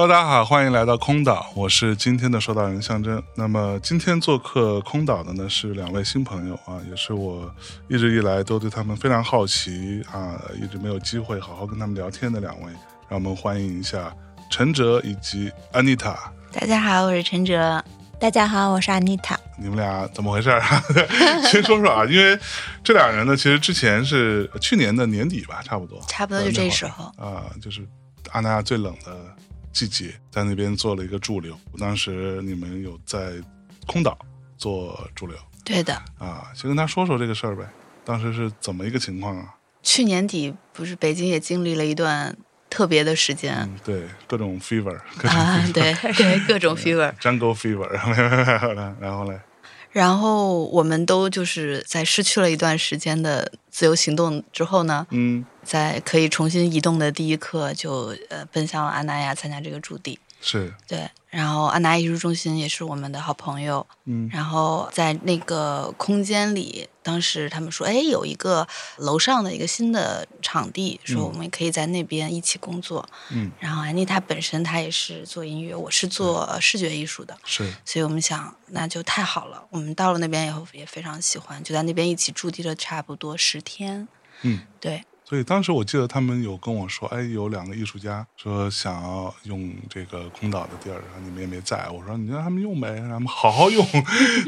Hello，大家好，欢迎来到空岛，我是今天的收岛人象征。那么今天做客空岛的呢是两位新朋友啊，也是我一直以来都对他们非常好奇啊，一直没有机会好好跟他们聊天的两位，让我们欢迎一下陈哲以及安妮塔。大家好，我是陈哲。大家好，我是安妮塔。你们俩怎么回事啊？先说说啊，因为这俩人呢，其实之前是去年的年底吧，差不多，差不多就这时候啊，就是阿那亚最冷的。季节在那边做了一个驻留，当时你们有在空岛做驻留，对的啊，先跟他说说这个事儿呗。当时是怎么一个情况啊？去年底不是北京也经历了一段特别的时间，对，各种 fever 啊，对对，各种 fever，jungle fever，然后嘞。然后我们都就是在失去了一段时间的自由行动之后呢，嗯，在可以重新移动的第一刻，就呃奔向了阿那亚参加这个驻地。是。对，然后安达艺术中心也是我们的好朋友，嗯，然后在那个空间里，当时他们说，哎，有一个楼上的一个新的场地，说我们可以在那边一起工作，嗯，然后安妮她本身她也是做音乐，我是做视觉艺术的，是，所以我们想那就太好了，我们到了那边以后也非常喜欢，就在那边一起驻地了差不多十天，嗯，对。所以当时我记得他们有跟我说，哎，有两个艺术家说想要用这个空岛的地儿，然后你们也没在。我说你让他们用呗，让他们好好用，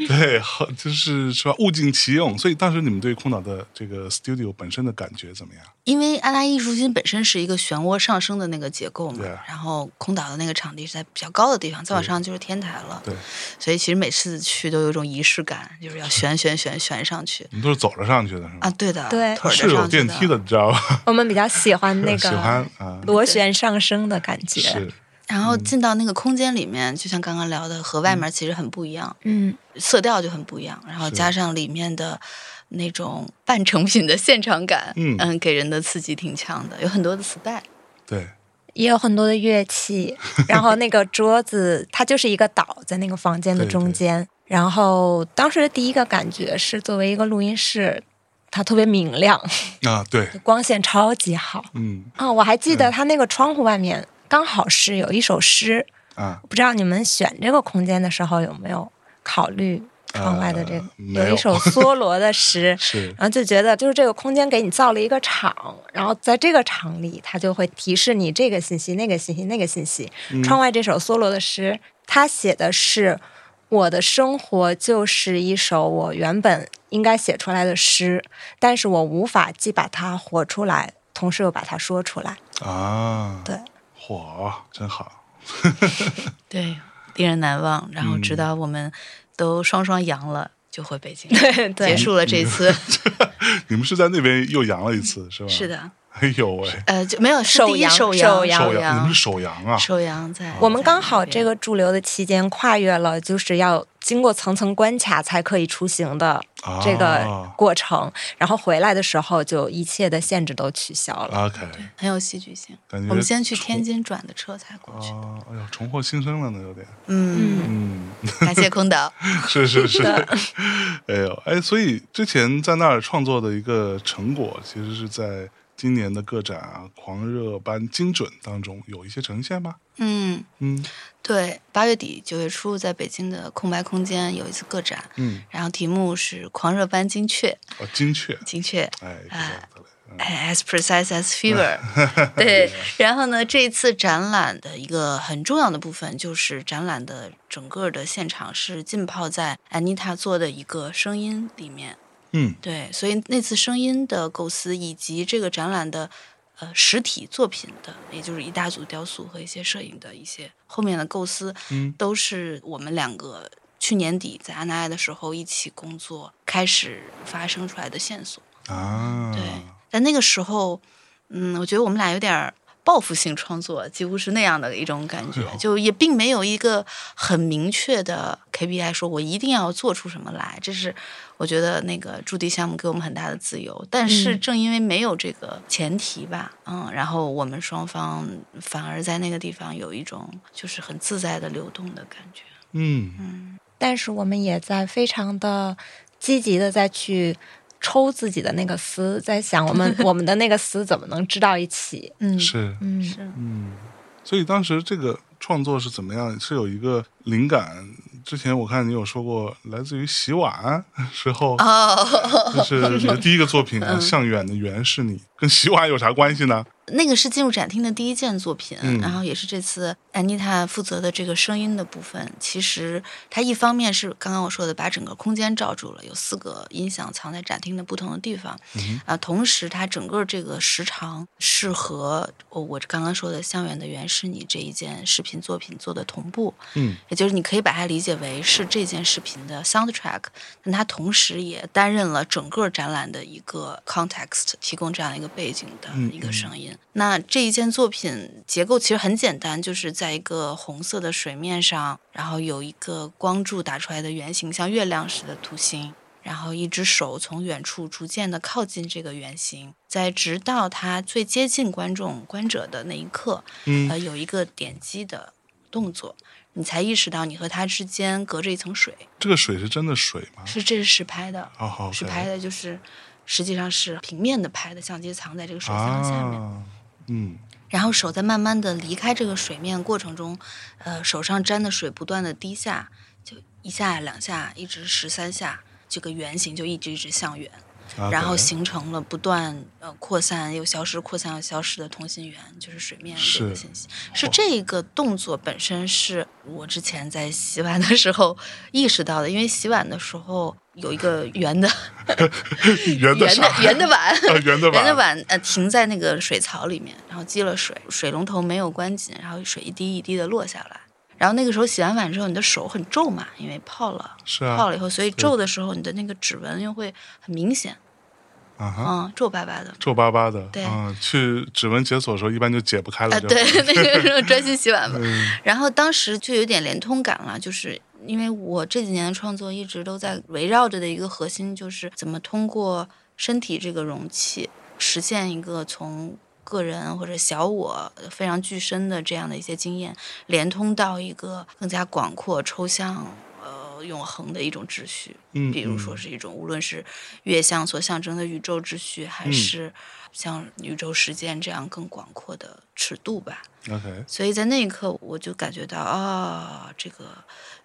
对，好就是说物尽其用。所以当时你们对空岛的这个 studio 本身的感觉怎么样？因为阿拉艺术中心本身是一个漩涡上升的那个结构嘛，然后空岛的那个场地是在比较高的地方，再往上就是天台了。对，所以其实每次去都有一种仪式感，就是要旋旋旋旋上去。你都是走着上去的是吗？啊，对的，对，是有电梯的，你知道吧？我们比较喜欢那个喜欢螺旋上升的感觉。是，然后进到那个空间里面，就像刚刚聊的，和外面其实很不一样，嗯，色调就很不一样，然后加上里面的。那种半成品的现场感，嗯嗯，给人的刺激挺强的，有很多的 spy，对，也有很多的乐器，然后那个桌子它就是一个岛在那个房间的中间，然后当时的第一个感觉是作为一个录音室，它特别明亮。啊，对，光线超级好，嗯。啊，我还记得它那个窗户外面刚好是有一首诗啊，不知道你们选这个空间的时候有没有考虑。窗外的这个有。一首梭罗的诗，然后就觉得就是这个空间给你造了一个场，然后在这个场里，它就会提示你这个信息、那个信息、那个信息。窗外这首梭罗的诗，他写的是我的生活就是一首我原本应该写出来的诗，但是我无法既把它活出来，同时又把它说出来。啊，对，火，真好 对，令人难忘。然后直到我们。都双双阳了，就回北京，对，结束了这次。你们是在那边又阳了一次，是吧？是的。哎呦喂！呃，就没有首阳，首阳，首阳，你们是首阳啊？首阳在。我们刚好这个驻留的期间跨越了，就是要经过层层关卡才可以出行的这个过程，然后回来的时候就一切的限制都取消了。OK，很有戏剧性。感觉我们先去天津转的车才过去。哦，哎呦，重获新生了呢，有点。嗯嗯，感谢空岛。是是是。哎呦哎，所以之前在那儿创作的一个成果，其实是在。今年的个展啊，狂热般精准当中有一些呈现吗？嗯嗯，对，八月底九月初在北京的空白空间有一次个展，嗯，然后题目是狂热般精确，哦，精确，精确，哎，哎，as precise as fever，对。然后呢，这一次展览的一个很重要的部分就是展览的整个的现场是浸泡在安妮塔做的一个声音里面。嗯，对，所以那次声音的构思以及这个展览的呃实体作品的，也就是一大组雕塑和一些摄影的一些后面的构思，嗯，都是我们两个去年底在阿那爱的时候一起工作，开始发生出来的线索。啊。对，在那个时候，嗯，我觉得我们俩有点报复性创作，几乎是那样的一种感觉，就也并没有一个很明确的 KPI，说我一定要做出什么来。这是我觉得那个驻地项目给我们很大的自由，但是正因为没有这个前提吧，嗯，然后我们双方反而在那个地方有一种就是很自在的流动的感觉。嗯嗯。但是我们也在非常的积极的再去抽自己的那个丝，在想我们 我们的那个丝怎么能织到一起？嗯，是，嗯是，嗯。所以当时这个创作是怎么样？是有一个灵感？之前我看你有说过，来自于洗碗 时候，这是你的第一个作品《向远的圆是你》，跟洗碗有啥关系呢？那个是进入展厅的第一件作品，然后也是这次安妮塔负责的这个声音的部分。其实它一方面是刚刚我说的，把整个空间罩住了，有四个音响藏在展厅的不同的地方，啊，同时它整个这个时长是和我我刚刚说的《向远的原是你》这一件视频作品做的同步，嗯，也就是你可以把它理解为是这件视频的 soundtrack，但它同时也担任了整个展览的一个 context，提供这样一个背景的一个声音。那这一件作品结构其实很简单，就是在一个红色的水面上，然后有一个光柱打出来的圆形，像月亮似的图形，然后一只手从远处逐渐的靠近这个圆形，在直到它最接近观众观者的那一刻，呃，有一个点击的动作，你才意识到你和它之间隔着一层水。这个水是真的水吗？是，这是实拍的。哦，好，实拍的就是。实际上是平面的拍的相机藏在这个水箱下面，嗯，然后手在慢慢的离开这个水面过程中，呃，手上沾的水不断的滴下，就一下两下，一直十三下，这个圆形就一直一直向远。然后形成了不断呃扩散又消失、扩散又消失的同心圆，就是水面这个信息。是这个动作本身是我之前在洗碗的时候意识到的，因为洗碗的时候有一个圆的 圆的圆的碗，圆的圆的碗 呃停在那个水槽里面，然后积了水，水龙头没有关紧，然后水一滴一滴的落下来。然后那个时候洗完碗之后，你的手很皱嘛，因为泡了，是啊，泡了以后，所以皱的时候，你的那个指纹又会很明显，啊哈，嗯，皱巴巴的，皱巴巴的，对，嗯，去指纹解锁的时候一般就解不开了，对，那个时候专心洗碗嘛。然后当时就有点连通感了，就是因为我这几年的创作一直都在围绕着的一个核心，就是怎么通过身体这个容器实现一个从。个人或者小我非常具身的这样的一些经验，连通到一个更加广阔、抽象、呃永恒的一种秩序。嗯，比如说是一种，无论是月相所象征的宇宙秩序，还是像宇宙时间这样更广阔的尺度吧。OK，所以在那一刻，我就感觉到啊，这个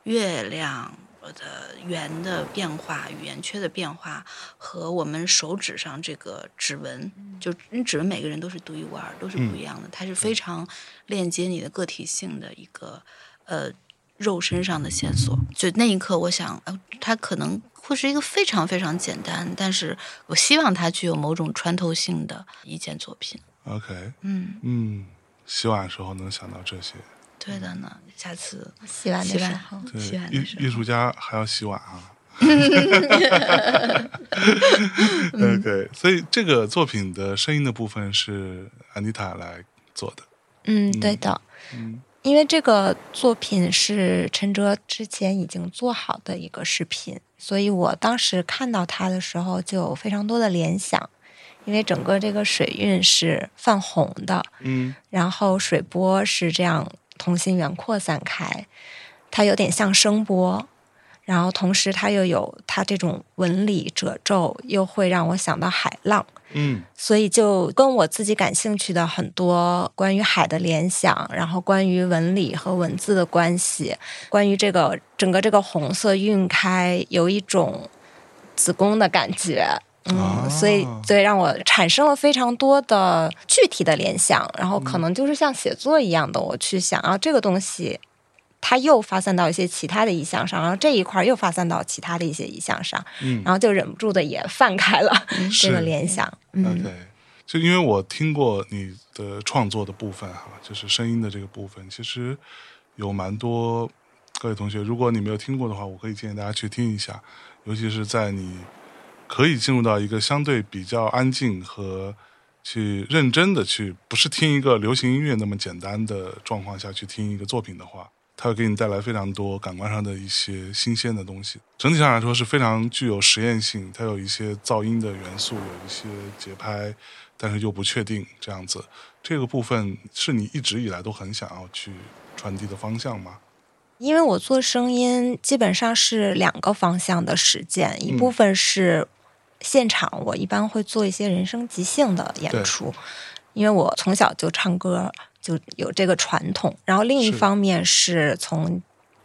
月亮。的圆的变化、语言缺的变化和我们手指上这个指纹，就你指纹每个人都是独一无二，都是不一样的。它是非常链接你的个体性的一个呃肉身上的线索。就那一刻，我想，呃，它可能会是一个非常非常简单，但是我希望它具有某种穿透性的一件作品。OK，嗯嗯，洗碗的时候能想到这些。对的呢，下次洗碗的时候，洗碗艺艺术家还要洗碗啊。OK，所以这个作品的声音的部分是安妮塔来做的。嗯，对的。嗯，因为这个作品是陈哲之前已经做好的一个视频，所以我当时看到它的时候就有非常多的联想。因为整个这个水韵是泛红的，嗯，然后水波是这样。同心圆扩散开，它有点像声波，然后同时它又有它这种纹理褶皱，又会让我想到海浪。嗯，所以就跟我自己感兴趣的很多关于海的联想，然后关于纹理和文字的关系，关于这个整个这个红色晕开，有一种子宫的感觉。嗯，所以所以让我产生了非常多的具体的联想，然后可能就是像写作一样的，我去想，啊这个东西它又发散到一些其他的意象上，然后这一块又发散到其他的一些意象上，嗯，然后就忍不住的也泛开了这个联想。OK，就因为我听过你的创作的部分哈，就是声音的这个部分，其实有蛮多各位同学，如果你没有听过的话，我可以建议大家去听一下，尤其是在你可以进入到一个相对比较安静和去认真的去，不是听一个流行音乐那么简单的状况下去听一个作品的话，它会给你带来非常多感官上的一些新鲜的东西。整体上来说是非常具有实验性，它有一些噪音的元素，有一些节拍，但是又不确定这样子。这个部分是你一直以来都很想要去传递的方向吗？因为我做声音基本上是两个方向的实践，一部分是现场，我一般会做一些人声即兴的演出，因为我从小就唱歌，就有这个传统。然后另一方面是从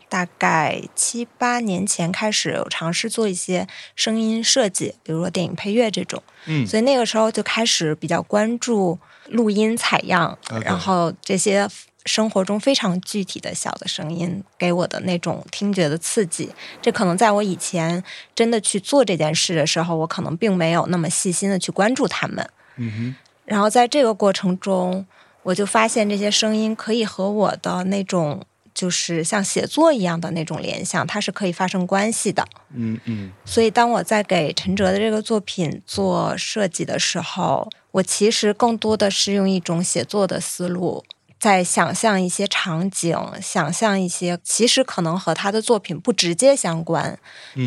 大概七八年前开始有尝试做一些声音设计，比如说电影配乐这种，嗯，所以那个时候就开始比较关注录音采样，然后这些。生活中非常具体的小的声音给我的那种听觉的刺激，这可能在我以前真的去做这件事的时候，我可能并没有那么细心的去关注他们。嗯哼。然后在这个过程中，我就发现这些声音可以和我的那种就是像写作一样的那种联想，它是可以发生关系的。嗯嗯。所以当我在给陈哲的这个作品做设计的时候，我其实更多的是用一种写作的思路。在想象一些场景，想象一些其实可能和他的作品不直接相关，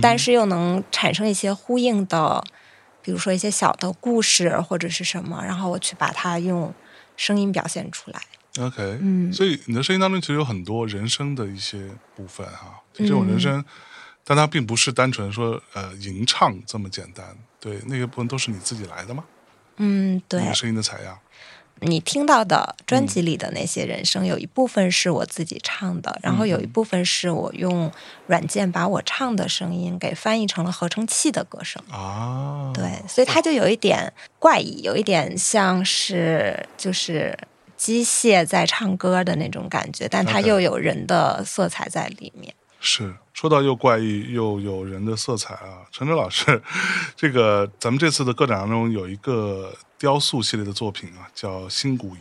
但是又能产生一些呼应的，比如说一些小的故事或者是什么，然后我去把它用声音表现出来。OK，嗯，所以你的声音当中其实有很多人声的一些部分哈，这种人声，但它并不是单纯说呃吟唱这么简单，对，那个部分都是你自己来的吗？嗯，对，声音的采样。你听到的专辑里的那些人声，有一部分是我自己唱的，然后有一部分是我用软件把我唱的声音给翻译成了合成器的歌声啊。对，所以它就有一点怪异，有一点像是就是机械在唱歌的那种感觉，但它又有人的色彩在里面。是说到又怪异又有人的色彩啊，陈哲老师，这个咱们这次的个展当中有一个雕塑系列的作品啊，叫《新古仪》，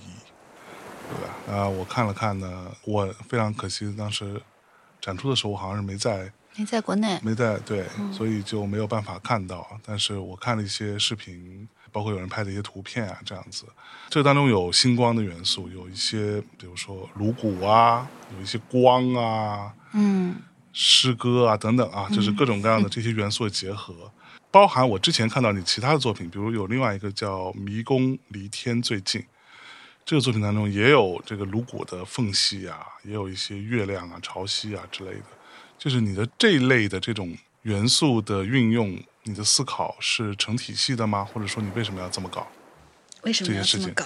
对吧？啊，我看了看呢，我非常可惜，当时展出的时候我好像是没在，没在国内，没在对，所以就没有办法看到。但是我看了一些视频，包括有人拍的一些图片啊，这样子，这个当中有星光的元素，有一些比如说颅骨啊，有一些光啊，嗯。诗歌啊，等等啊，就是各种各样的这些元素的结合，包含我之前看到你其他的作品，比如有另外一个叫《迷宫离天最近》，这个作品当中也有这个颅骨的缝隙啊，也有一些月亮啊、潮汐啊之类的。就是你的这一类的这种元素的运用，你的思考是成体系的吗？或者说你为什么要这么搞？为什么要这么搞？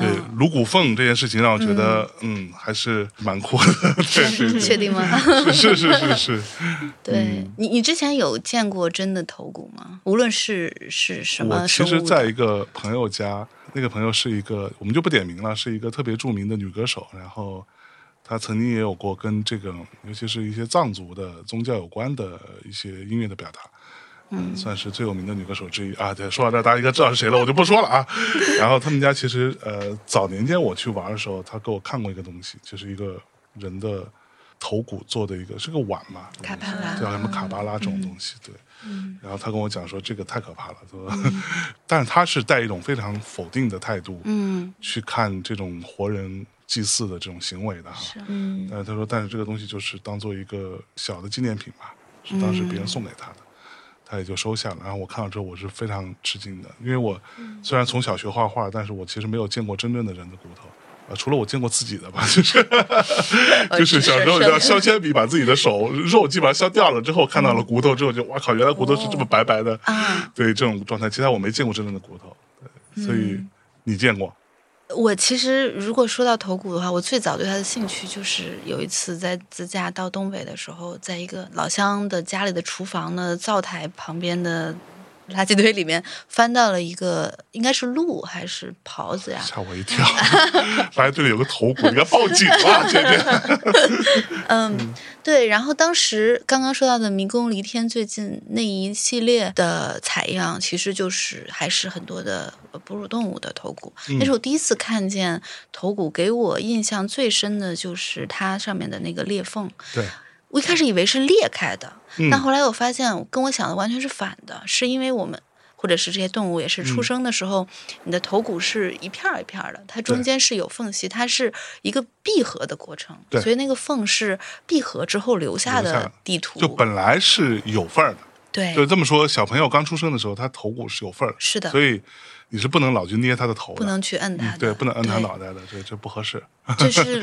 对颅骨缝这件事情让我觉得，嗯，还是蛮酷的。对，确定吗？是是是是。对你，你之前有见过真的头骨吗？无论是是什么我其实在一个朋友家，那个朋友是一个，我们就不点名了，是一个特别著名的女歌手。然后她曾经也有过跟这个，尤其是一些藏族的宗教有关的一些音乐的表达。嗯，算是最有名的女歌手之一啊。对，说到这，大家应该知道是谁了，我就不说了啊。然后他们家其实，呃，早年间我去玩的时候，他给我看过一个东西，就是一个人的头骨做的一个，是个碗嘛，卡巴拉，叫什么卡巴拉这种东西。对，然后他跟我讲说，这个太可怕了，说，但是他是带一种非常否定的态度，嗯，去看这种活人祭祀的这种行为的哈。嗯，但是他说，但是这个东西就是当做一个小的纪念品吧，是当时别人送给他的。他也就收下了，然后我看到之后我是非常吃惊的，因为我虽然从小学画画，但是我其实没有见过真正的人的骨头，呃，除了我见过自己的吧，就是 就是小时候要削铅笔把自己的手肉基本上削掉了之后，看到了骨头之后就哇靠，原来骨头是这么白白的，对这种状态，其他我没见过真正的骨头，对所以你见过。我其实如果说到头骨的话，我最早对他的兴趣就是有一次在自驾到东北的时候，在一个老乡的家里的厨房的灶台旁边的。垃圾堆里面翻到了一个，应该是鹿还是狍子呀？吓我一跳！垃圾堆里有个头骨，应该报警了，姐姐。嗯，对。然后当时刚刚说到的《迷宫离天最近》那一系列的采样，其实就是还是很多的哺乳动物的头骨。那是我第一次看见头骨，给我印象最深的就是它上面的那个裂缝。对。我一开始以为是裂开的，但后来我发现跟我想的完全是反的，是因为我们。或者是这些动物也是出生的时候，你的头骨是一片儿一片儿的，它中间是有缝隙，它是一个闭合的过程，所以那个缝是闭合之后留下的地图。就本来是有缝儿的，对，就这么说，小朋友刚出生的时候，他头骨是有缝儿，是的，所以你是不能老去捏他的头，不能去摁他，对，不能摁他脑袋的，这这不合适。这是。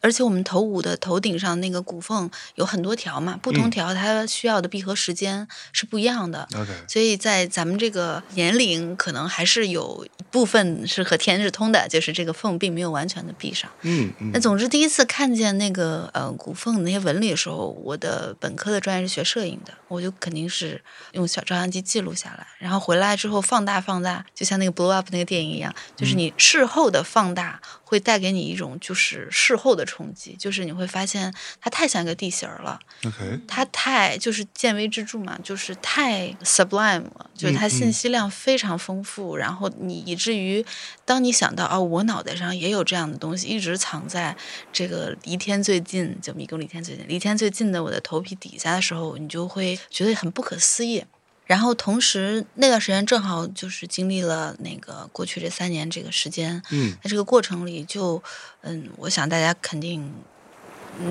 而且我们头骨的头顶上那个骨缝有很多条嘛，不同条它需要的闭合时间是不一样的。所以在咱们这个年龄，可能还是有部分是和天是通的，就是这个缝并没有完全的闭上。嗯嗯。那总之，第一次看见那个呃骨缝那些纹理的时候，我的本科的专业是学摄影的，我就肯定是用小照相机记录下来，然后回来之后放大放大，就像那个 Blow Up 那个电影一样，就是你事后的放大。会带给你一种就是事后的冲击，就是你会发现它太像一个地形了。OK，它太就是见微知著嘛，就是太 sublime 了，就是它信息量非常丰富。然后你以至于当你想到哦，我脑袋上也有这样的东西，一直藏在这个离天最近，就迷宫离天最近，离天最近的我的头皮底下的时候，你就会觉得很不可思议。然后同时那段时间正好就是经历了那个过去这三年这个时间，嗯，在这个过程里就，嗯，我想大家肯定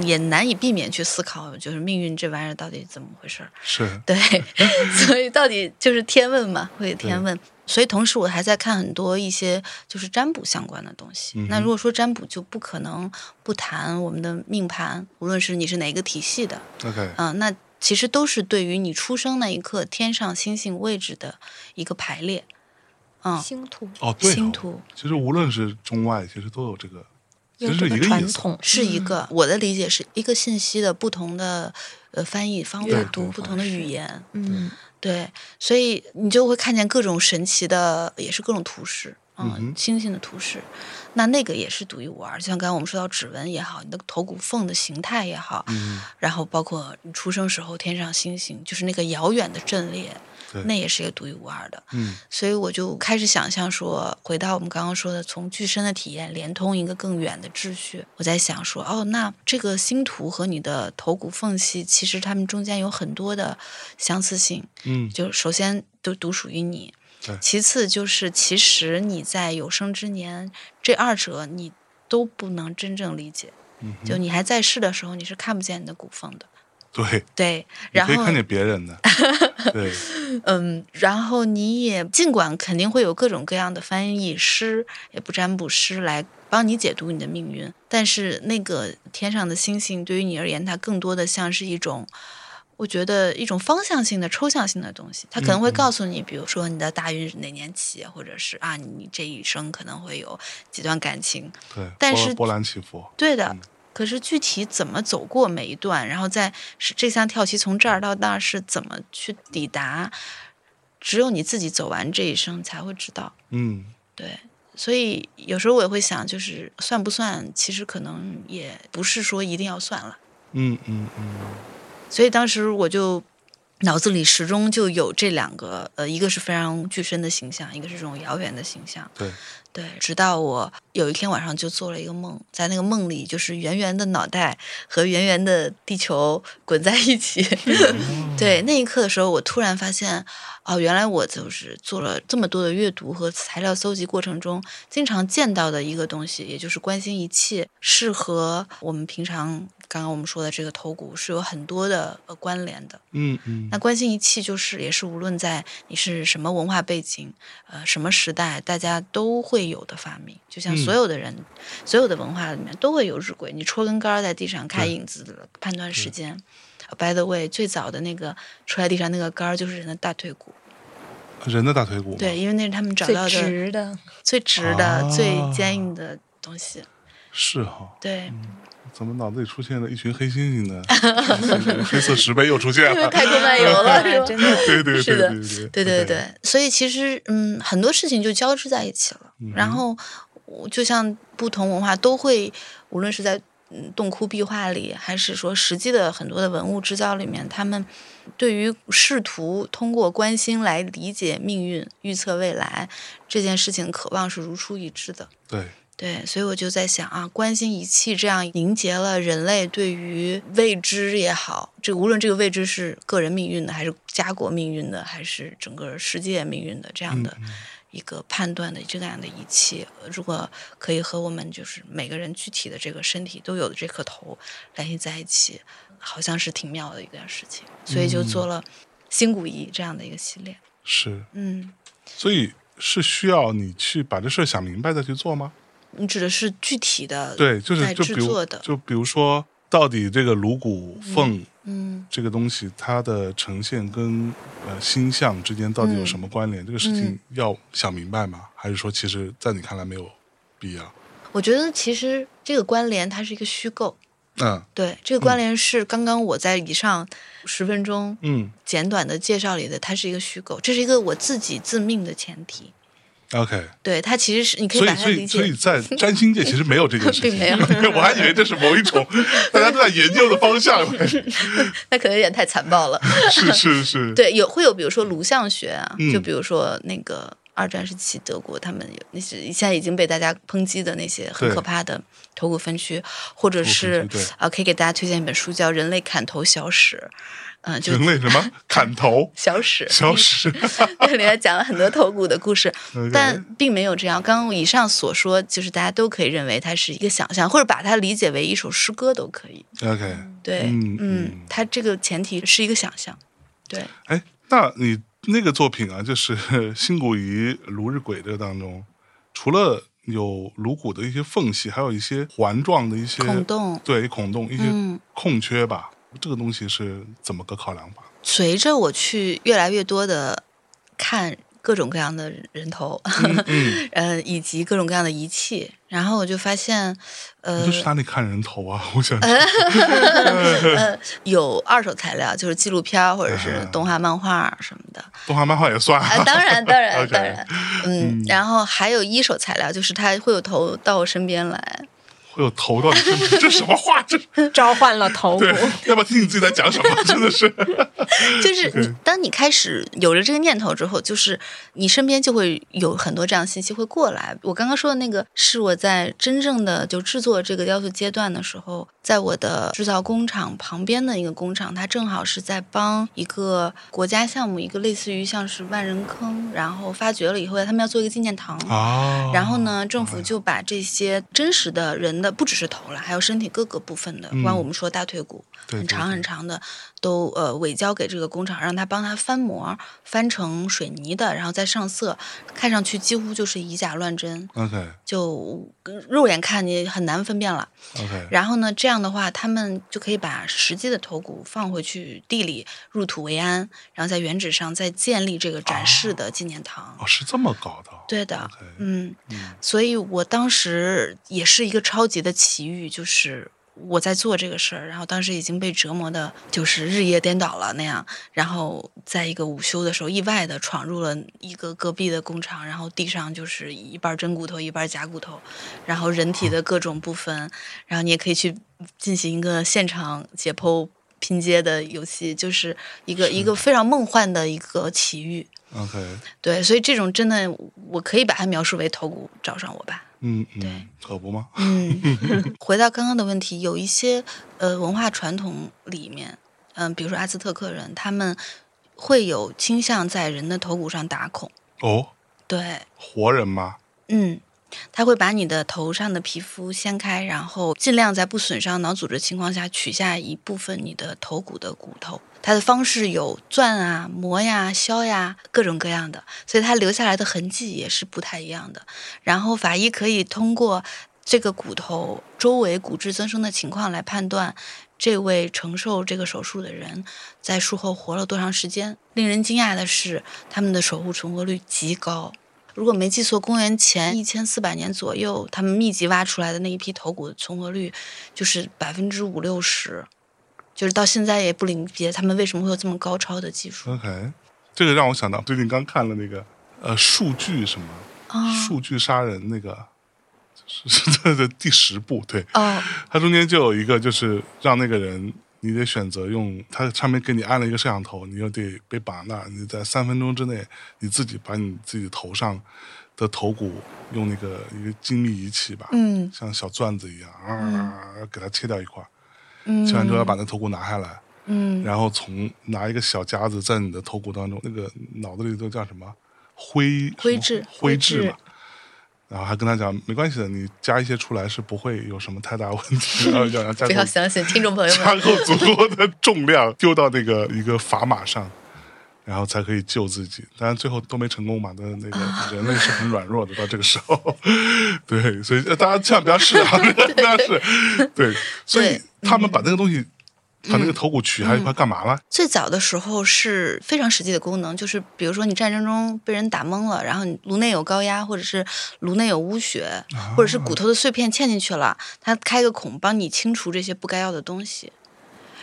也难以避免去思考，就是命运这玩意儿到底怎么回事儿？是对，所以到底就是天问嘛，会有天问。所以同时我还在看很多一些就是占卜相关的东西。那如果说占卜，就不可能不谈我们的命盘，无论是你是哪个体系的，OK，嗯，那。其实都是对于你出生那一刻天上星星位置的一个排列，嗯，星图哦，对，星图。其实无论是中外，其实都有这个，其实是一个传统，是一个。我的理解是一个信息的不同的呃翻译方法，读不同的语言，嗯，对，所以你就会看见各种神奇的，也是各种图示。嗯，星星的图示，那那个也是独一无二。就像刚刚我们说到指纹也好，你的头骨缝的形态也好，嗯，然后包括你出生时候天上星星，就是那个遥远的阵列，那也是一个独一无二的。嗯，所以我就开始想象说，回到我们刚刚说的，从具身的体验连通一个更远的秩序。我在想说，哦，那这个星图和你的头骨缝隙，其实它们中间有很多的相似性。嗯，就首先都独属于你。其次就是，其实你在有生之年，这二者你都不能真正理解。就你还在世的时候，你是看不见你的骨缝的。对对，然后可以看见别人的。对，嗯，然后你也尽管肯定会有各种各样的翻译师，也不占卜师来帮你解读你的命运，但是那个天上的星星对于你而言，它更多的像是一种。我觉得一种方向性的、抽象性的东西，它可能会告诉你，比如说你的大运哪年起，或者是啊，你这一生可能会有几段感情。对，但是波澜起伏。对的，可是具体怎么走过每一段，然后在这项跳棋从这儿到那儿是怎么去抵达，只有你自己走完这一生才会知道。嗯，对，所以有时候我也会想，就是算不算，其实可能也不是说一定要算了。嗯嗯嗯。所以当时我就脑子里始终就有这两个，呃，一个是非常具身的形象，一个是这种遥远的形象。对对，直到我有一天晚上就做了一个梦，在那个梦里，就是圆圆的脑袋和圆圆的地球滚在一起。对，那一刻的时候，我突然发现，哦，原来我就是做了这么多的阅读和材料搜集过程中，经常见到的一个东西，也就是关心一切，是和我们平常。刚刚我们说的这个头骨是有很多的呃关联的，嗯嗯。那关心仪器就是也是无论在你是什么文化背景，呃什么时代，大家都会有的发明。就像所有的人，所有的文化里面都会有日晷，你戳根杆在地上看影子判断时间。By the way，最早的那个戳在地上那个杆就是人的大腿骨，人的大腿骨。对，因为那是他们找到的最直的、最直的、最坚硬的东西。是哈。对。怎么脑子里出现了一群黑猩猩呢？黑色石碑又出现了，太空漫游了，是吧？真的，对对是的，对对对。所以其实，嗯，很多事情就交织在一起了。然后，就像不同文化都会，无论是在嗯洞窟壁画里，还是说实际的很多的文物制造里面，他们对于试图通过关心来理解命运、预测未来这件事情，渴望是如出一辙的。对。对，所以我就在想啊，关心仪器这样凝结了人类对于未知也好，这无论这个未知是个人命运的，还是家国命运的，还是整个世界命运的这样的一个判断的这样的仪器，如果可以和我们就是每个人具体的这个身体都有的这颗头联系在一起，好像是挺妙的一件事情，所以就做了新古仪这样的一个系列。是，嗯，所以是需要你去把这事儿想明白再去做吗？你指的是具体的对，就是就比如就比如说，到底这个颅骨缝，嗯，这个东西它的呈现跟呃星象之间到底有什么关联？这个事情要想明白吗？还是说，其实在你看来没有必要？我觉得其实这个关联它是一个虚构。嗯，对，这个关联是刚刚我在以上十分钟嗯简短的介绍里的，它是一个虚构，这是一个我自己自命的前提。OK，对它其实是你可以把它理解，所以所以在占星界其实没有这件事情，并没有，我还以为这是某一种 大家都在研究的方向。那可能有点太残暴了。是是是，对，有会有比如说颅相学啊，就比如说那个二战时期德国他们有那些现在已经被大家抨击的那些很可怕的头骨分区，或者是啊，可以给大家推荐一本书叫《人类砍头小史》。嗯，人类什么 砍头小史小史，里面讲了很多头骨的故事，但并没有这样。刚刚以上所说，就是大家都可以认为它是一个想象，或者把它理解为一首诗歌都可以。OK，对，嗯，它这个前提是一个想象。对，哎，那你那个作品啊，就是新骨仪卢日晷这个当中，除了有颅骨的一些缝隙，还有一些环状的一些孔洞，对，孔洞一些空缺吧。这个东西是怎么个考量法？随着我去越来越多的看各种各样的人头，嗯，呃，以及各种各样的仪器，然后我就发现，呃，就去哪里看人头啊？我想，有二手材料，就是纪录片或者是动画漫画什么的。动画漫画也算啊，当然，当然，当然，嗯，然后还有一手材料，就是他会有头到我身边来。会有头到你身边，这什么话？这 召唤了头骨。要不要听你自己在讲什么？真的是，就是，当你开始有了这个念头之后，就是你身边就会有很多这样信息会过来。我刚刚说的那个，是我在真正的就制作这个雕塑阶段的时候，在我的制造工厂旁边的一个工厂，它正好是在帮一个国家项目，一个类似于像是万人坑，然后发掘了以后，他们要做一个纪念堂。啊，然后呢，政府就把这些真实的人的。不只是头了，还有身体各个部分的，不管我们说大腿骨很长很长的，都呃委交给这个工厂，让他帮他翻模，翻成水泥的，然后再上色，看上去几乎就是以假乱真。OK，就肉眼看你很难分辨了。OK，然后呢，这样的话，他们就可以把实际的头骨放回去地里，入土为安，然后在原址上再建立这个展示的纪念堂。哦，是这么搞的。对的，嗯，所以我当时也是一个超级的奇遇，就是我在做这个事儿，然后当时已经被折磨的，就是日夜颠倒了那样，然后在一个午休的时候，意外的闯入了一个隔壁的工厂，然后地上就是一半真骨头，一半假骨头，然后人体的各种部分，然后你也可以去进行一个现场解剖拼接的游戏，就是一个一个非常梦幻的一个奇遇。OK，对，所以这种真的，我可以把它描述为头骨找上我吧。嗯，嗯，可不吗？嗯，回到刚刚的问题，有一些呃文化传统里面，嗯，比如说阿兹特克人，他们会有倾向在人的头骨上打孔。哦，对，活人吗？嗯。他会把你的头上的皮肤掀开，然后尽量在不损伤脑组织情况下取下一部分你的头骨的骨头。它的方式有钻啊、磨呀、削呀，各种各样的，所以它留下来的痕迹也是不太一样的。然后法医可以通过这个骨头周围骨质增生的情况来判断这位承受这个手术的人在术后活了多长时间。令人惊讶的是，他们的守护存活率极高。如果没记错，公元前一千四百年左右，他们密集挖出来的那一批头骨的存活率就是百分之五六十，就是到现在也不明别他们为什么会有这么高超的技术。OK，这个让我想到最近刚看了那个呃数据什么数据杀人那个是 在的第十部，对，哦，它中间就有一个就是让那个人。你得选择用它上面给你安了一个摄像头，你又得被绑那，你在三分钟之内，你自己把你自己头上的头骨用那个一个精密仪器吧，嗯像小钻子一样啊，给它切掉一块，嗯，切完之后要把那头骨拿下来，嗯然后从拿一个小夹子在你的头骨当中，那个脑子里都叫什么灰灰质灰质嘛。然后还跟他讲，没关系的，你加一些出来是不会有什么太大问题。然后不要够相信听众朋友加们，够足够的重量丢到那个一个砝码上，然后才可以救自己。当然最后都没成功嘛，但是那个 人类是很软弱的，到这个时候，对，所以呃大家千万不要试啊，不要试。对，所以对他们把那个东西，把那个头骨取下来，他干嘛了？最早的时候是非常实际的功能，就是比如说你战争中被人打懵了，然后你颅内有高压，或者是颅内有污血，或者是骨头的碎片嵌进去了，它开个孔帮你清除这些不该要的东西，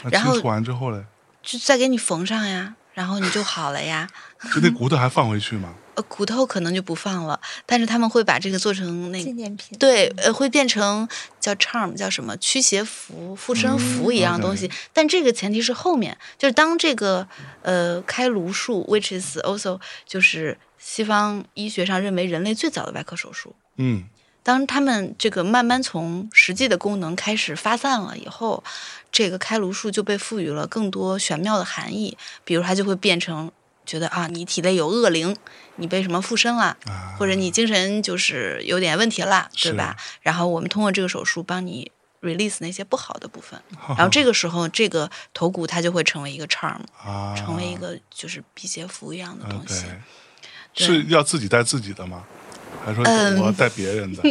那然后清除完之后嘞，就再给你缝上呀，然后你就好了呀。就那骨头还放回去吗？呃，骨头可能就不放了，但是他们会把这个做成那纪念品。对，呃，会变成叫 charm，叫什么驱邪符、护身符一样东西。但这个前提是后面，就是当这个呃开颅术，which is also 就是西方医学上认为人类最早的外科手术。嗯，当他们这个慢慢从实际的功能开始发散了以后，这个开颅术就被赋予了更多玄妙的含义，比如它就会变成觉得啊，你体内有恶灵，你被什么附身了，啊，或者你精神就是有点问题了，对吧？然后我们通过这个手术帮你 release 那些不好的部分，然后这个时候这个头骨它就会成为一个 charm，啊，成为一个就是辟邪符一样的东西。是要自己带自己的吗？还说嗯我要带别人的？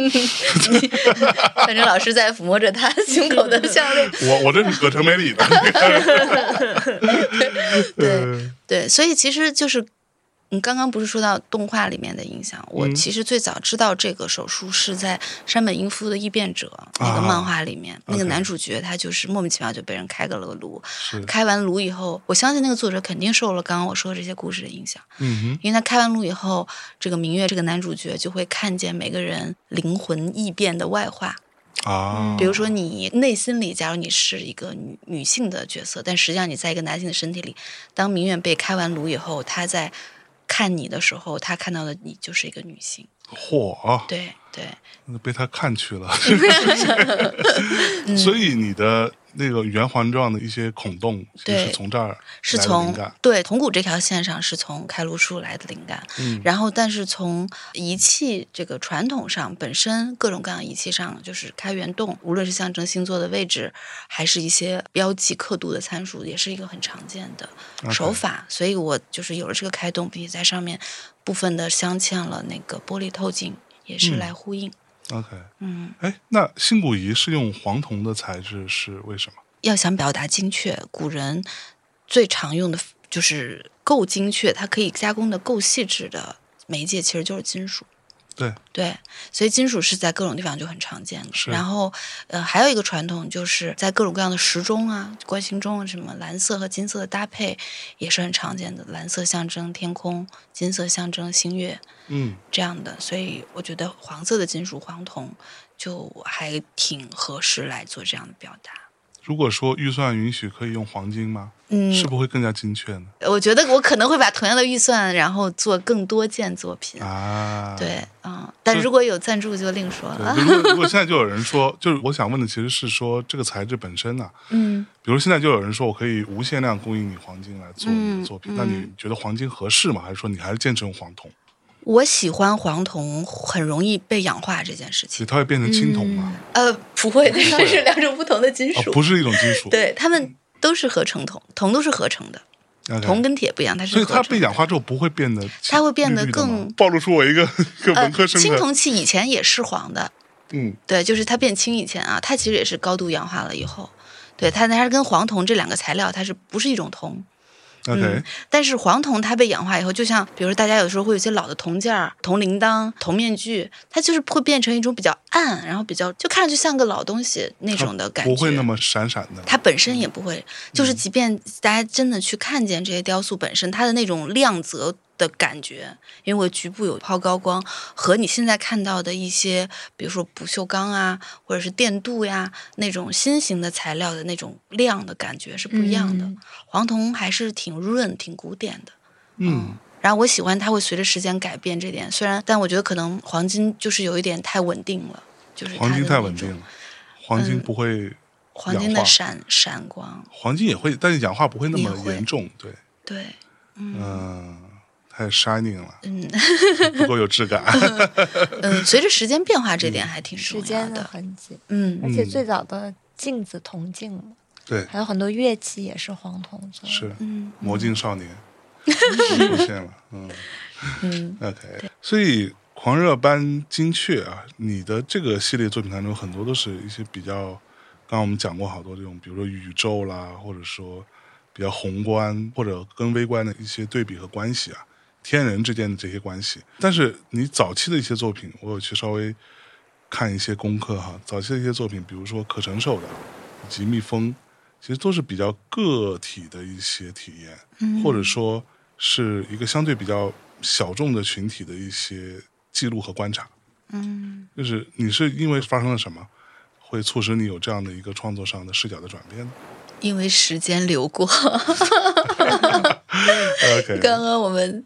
反正老师在抚摸着他胸口的项链，我我这是葛城美里的。对对，所以其实就是。你刚刚不是说到动画里面的影响？我嗯其实最早知道这个手术是在山本英夫的《异变者》那个漫画里面，那个男主角他就是莫名其妙就被人开个了个颅，开完颅以后，我相信那个作者肯定受了刚刚我说的这些故事的影响，嗯因为他开完颅以后，这个明月这个男主角就会看见每个人灵魂异变的外化。哼啊，比如说，你内心里，假如你是一个女女性的角色，但实际上你在一个男性的身体里，当明月被开完颅以后，他在看你的时候，他看到的你就是一个女性。嚯啊，对对，那被他看去了。所以你的那个圆环状的一些孔洞，对是从这儿是从对铜鼓这条线上是从开颅术来的灵感，嗯。然后但是从仪器这个传统上，本身各种各样的仪器上，就是开元洞，无论是象征星座的位置，还是一些标记刻度的参数，也是一个很常见的手法。所以我就是有了这个开洞，并且在上面部分的镶嵌了那个玻璃透镜，也是嗯来呼应。OK，嗯，哎，那新古仪是用黄铜的材质，是为什么？要想表达精确，古人最常用的就是够精确，它可以加工的够细致的媒介，其实就是金属。对，对，所以金属是在各种地方就很常见的。是然后，呃，还有一个传统就是在各种各样的时钟啊、观星钟啊，什么蓝色和金色的搭配也是很常见的。蓝色象征天空，金色象征星月嗯，这样的。所以我觉得黄色的金属黄铜就还挺合适来做这样的表达。如果说预算允许，可以用黄金吗？嗯，是不会更加精确呢？我觉得我可能会把同样的预算，然后做更多件作品。啊，对，嗯，但如果有赞助就另说了。如果如果现在就有人说，就是我想问的其实是说这个材质本身呢、嗯，比如现在就有人说我可以无限量供应你黄金来做你嗯的作品，那你觉得黄金合适吗？还是说你还是坚持用黄铜？我喜欢黄铜很容易被氧化这件事情。它会变成青铜吗？呃，不会，这是两种不同的金哦属。，不是一种金属。对，它们都是合成铜，铜都是合成的铜跟铁不一样，它是所以它被氧化之后不会变得，它会变得更暴露出我一个 一个呃文科，生的，青铜器以前也是黄的，嗯对，就是它变青以前啊，它其实也是高度氧化了以后，对它它是跟黄铜这两个材料它是不是一种铜？，OK，嗯但是黄铜它被氧化以后，就像比如说大家有时候会有些老的铜件儿、铜铃铛、铜面具，它就是会变成一种比较暗，然后比较就看上去像个老东西那种的感觉，不会那么闪闪的。它本身也不会，就是即便大家真的去看见这些雕塑本身，它的那种亮泽的感觉，因为我局部有抛高光，和你现在看到的一些，比如说不锈钢啊，或者是电镀呀那种新型的材料的那种亮的感觉是不一样的。嗯黄铜还是挺润、挺古典的。嗯，然后我喜欢它会随着时间改变这点，虽然但我觉得可能黄金就是有一点太稳定了，就是黄金太稳定了，黄金不会黄金的闪闪光，黄金也会，但是氧化不会那么严重，对对，嗯，太 shining 了，嗯，不够有质感，嗯，随着时间变化，这点还挺时间的痕迹，嗯，而且最早的镜子铜镜嘛，对，还有很多乐器也是黄铜做的，是，魔镜少年。出现了，嗯。嗯，OK，所以狂热般精确啊，你的这个系列作品当中很多都是一些比较，刚刚我们讲过好多这种，比如说宇宙啦，或者说比较宏观或者跟微观的一些对比和关系啊，天人之间的这些关系。但是你早期的一些作品，我有去稍微看一些功课哈，早期的一些作品，比如说可承受的以及蜜蜂，其实都是比较个体的一些体验，或者说。是一个相对比较小众的群体的一些记录和观察，嗯，就是你是因为发生了什么，会促使你有这样的一个创作上的视角的转变呢？因为时间流过。OK，刚刚我们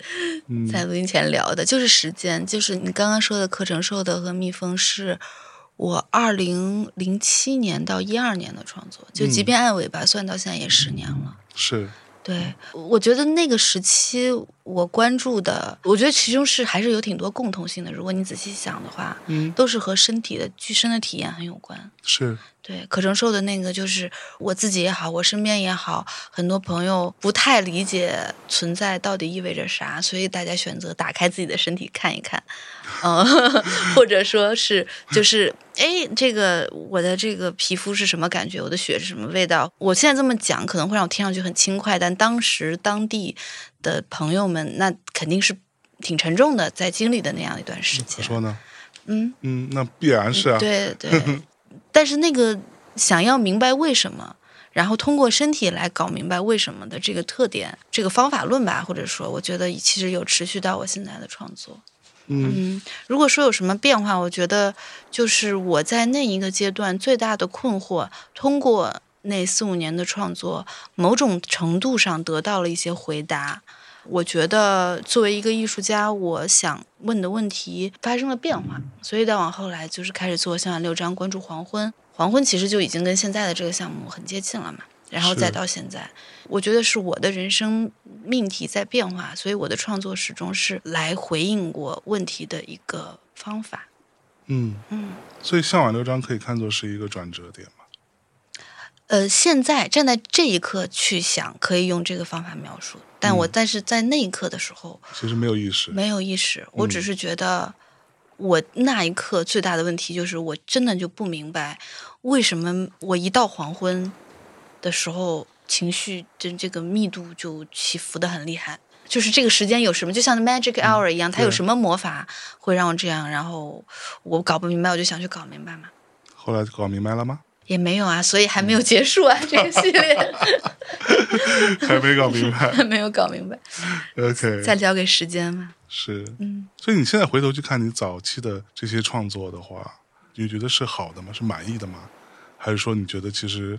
在录音前聊的就是时间，就是你刚刚说的课程受的和蜜蜂是我二零零七年到一二年的创作，就即便按尾巴算到现在也十年了，是。对，我觉得那个时期我关注的，我觉得其中是还是有挺多共同性的。如果你仔细想的话，嗯，都是和身体的具身的体验很有关。是。对，可承受的那个就是我自己也好，我身边也好，很多朋友不太理解存在到底意味着啥，所以大家选择打开自己的身体看一看，嗯，或者说是就是哎，这个我的这个皮肤是什么感觉，我的血是什么味道？我现在这么讲可能会让我听上去很轻快，但当时当地的朋友们那肯定是挺沉重的，在经历的那样一段时间。说呢？嗯嗯，那必然是啊。对对。但是那个想要明白为什么，然后通过身体来搞明白为什么的这个特点，这个方法论吧，或者说，我觉得其实有持续到我现在的创作。嗯，如果说有什么变化，我觉得就是我在那一个阶段最大的困惑，通过那四五年的创作，某种程度上得到了一些回答。我觉得作为一个艺术家，我想问的问题发生了变化，所以再往后来就是开始做《向晚六章》，关注黄昏。黄昏其实就已经跟现在的这个项目很接近了嘛，然后再到现在，我觉得是我的人生命题在变化，所以我的创作始终是来回应我问题的一个方法。嗯嗯，所以《向晚六章》可以看作是一个转折点吗？呃，现在站在这一刻去想，可以用这个方法描述。但我但是在那一刻的时候，其实没有意识，没有意识。我只是觉得，我那一刻最大的问题就是，我真的就不明白，为什么我一到黄昏的时候，情绪的这个密度就起伏的很厉害。就是这个时间有什么，就像 magic hour 一样，它有什么魔法会让我这样？然后我搞不明白，我就想去搞明白嘛。后来搞明白了吗？也没有啊，所以还没有结束啊，这个系列 还没搞明白，还没有搞明白。OK，再交给时间吧。是，嗯。所以你现在回头去看你早期的这些创作的话，你觉得是好的吗？是满意的吗？还是说你觉得其实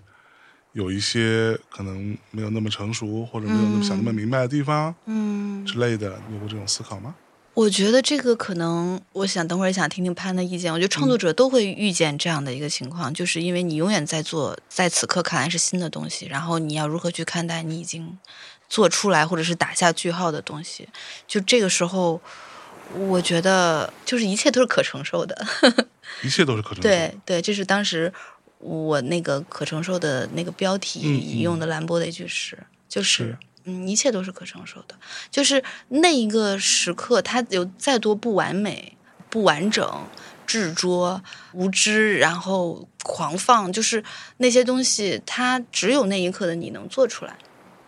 有一些可能没有那么成熟，或者没有那么想那么明白的地方，嗯之类的，有过这种思考吗？我觉得这个可能，我想等会儿想听听潘的意见。我觉得创作者都会遇见这样的一个情况，就是因为你永远在做，在此刻看来是新的东西，然后你要如何去看待你已经做出来或者是打下句号的东西？就这个时候，我觉得就是一切都是可承受的，一切都是可承 受。对对，这是当时我那个可承受的那个标题引用的兰波的一句诗，就是。嗯，一切都是可承受的。就是那一个时刻，它有再多不完美、不完整、执着、无知，然后狂放，就是那些东西，它只有那一刻的你能做出来。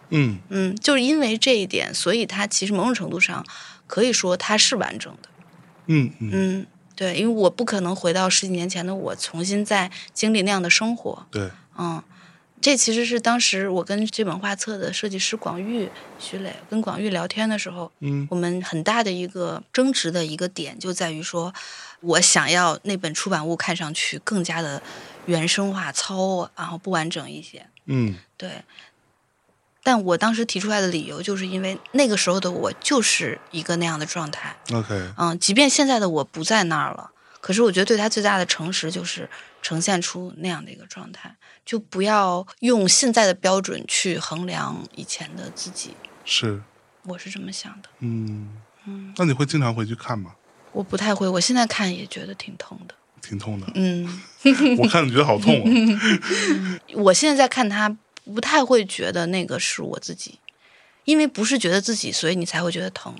嗯嗯，就是因为这一点，所以它其实某种程度上可以说它是完整的。嗯嗯，对，因为我不可能回到十几年前的我，重新再经历那样的生活。对，嗯。这其实是当时我跟这本画册的设计师广玉徐磊跟广玉聊天的时候，嗯，我们很大的一个争执的一个点就在于说，我想要那本出版物看上去更加的原生化、糙，然后不完整一些。嗯，对。但我当时提出来的理由，就是因为那个时候的我就是一个那样的状态。OK，嗯，即便现在的我不在那儿了，可是我觉得对他最大的诚实就是呈现出那样的一个状态，就不要用现在的标准去衡量以前的自己。是，我是这么想的。嗯嗯，那你会经常回去看吗？我不太会，我现在看也觉得挺痛的。挺痛的。嗯，我看你觉得好痛啊。我现在在看他。不太会觉得那个是我自己，因为不是觉得自己，所以你才会觉得疼。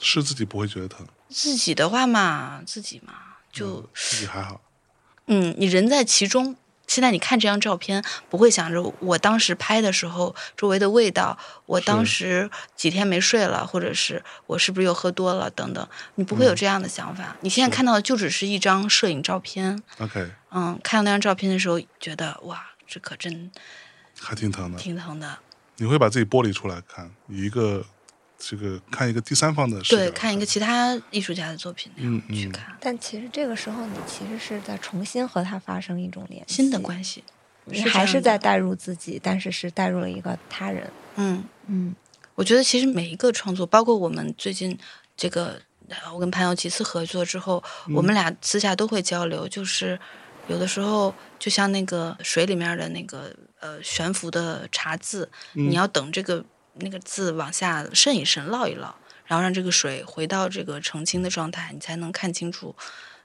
是自己不会觉得疼。自己的话嘛，自己嘛，就自己还好。嗯，你人在其中。现在你看这张照片，不会想着我当时拍的时候周围的味道，我当时几天没睡了，或者是我是不是又喝多了等等，你不会有这样的想法。你现在看到的就只是一张摄影照片。OK。嗯，看到那张照片的时候，觉得哇。这可真还挺疼的，挺疼的。你会把自己剥离出来看，以一个这个看一个第三方的视角，对，看一个其他艺术家的作品那样去看。但其实这个时候，你其实是在重新和他发生一种联系，新的关系。你还是在代入自己，但是是代入了一个他人。嗯嗯，我觉得其实每一个创作，包括我们最近这个，我跟潘友几次合作之后，我们俩私下都会交流，就是。有的时候，就像那个水里面的那个呃悬浮的茶渍，你要等这个那个字往下渗一渗、捞一捞，然后让这个水回到这个澄清的状态，你才能看清楚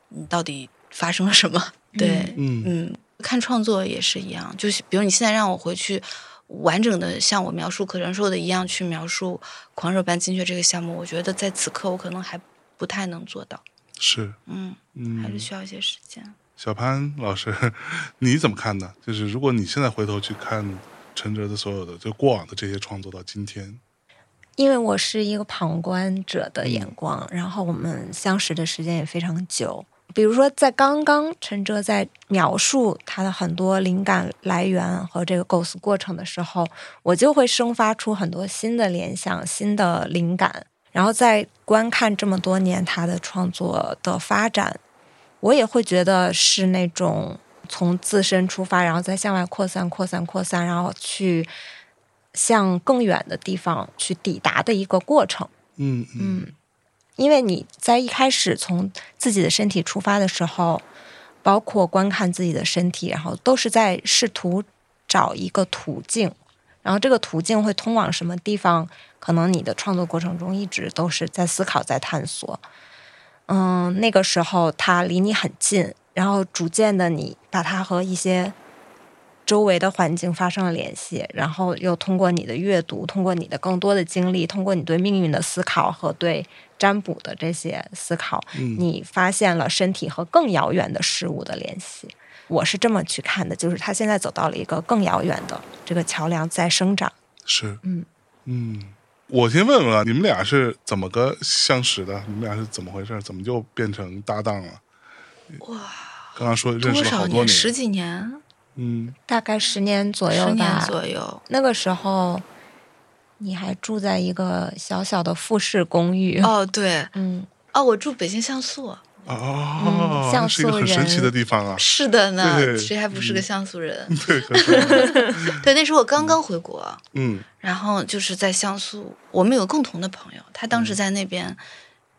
你到底发生了什么。对，嗯，看创作也是一样，就是比如你现在让我回去完整的像我描述可传说的一样去描述《狂热般精确》这个项目，我觉得在此刻我可能还不太能做到。是，嗯，还是需要一些时间。小潘老师，你怎么看呢？就是如果你现在回头去看陈哲的所有的就过往的这些创作到今天，因为我是一个旁观者的眼光，然后我们相识的时间也非常久。比如说，在刚刚陈哲在描述他的很多灵感来源和这个构思过程的时候，我就会生发出很多新的联想、新的灵感。然后在观看这么多年他的创作的发展。我也会觉得是那种从自身出发，然后再向外扩散、扩散、扩散，然后去向更远的地方去抵达的一个过程。嗯嗯，因为你在一开始从自己的身体出发的时候，包括观看自己的身体，然后都是在试图找一个途径，然后这个途径会通往什么地方？可能你的创作过程中一直都是在思考、在探索。嗯，那个时候他离你很近，然后逐渐的你把它和一些周围的环境发生了联系，然后又通过你的阅读，通过你的更多的经历，通过你对命运的思考和对占卜的这些思考，你发现了身体和更遥远的事物的联系。我是这么去看的，就是他现在走到了一个更遥远的这个桥梁在生长。是，嗯嗯。我先问问啊，你们俩是怎么个相识的？你们俩是怎么回事？怎么就变成搭档了？哇！刚刚说认识了好多年，十几年，嗯，大概十年左右吧。十年左右。那个时候，你还住在一个小小的复式公寓。哦，对，嗯，哦，我住北京像素。哦，像是一个很神奇的地方啊！是的呢，谁还不是个像素人？对，对，那时候我刚刚回国，嗯，然后就是在像素，我们有个共同的朋友，他当时在那边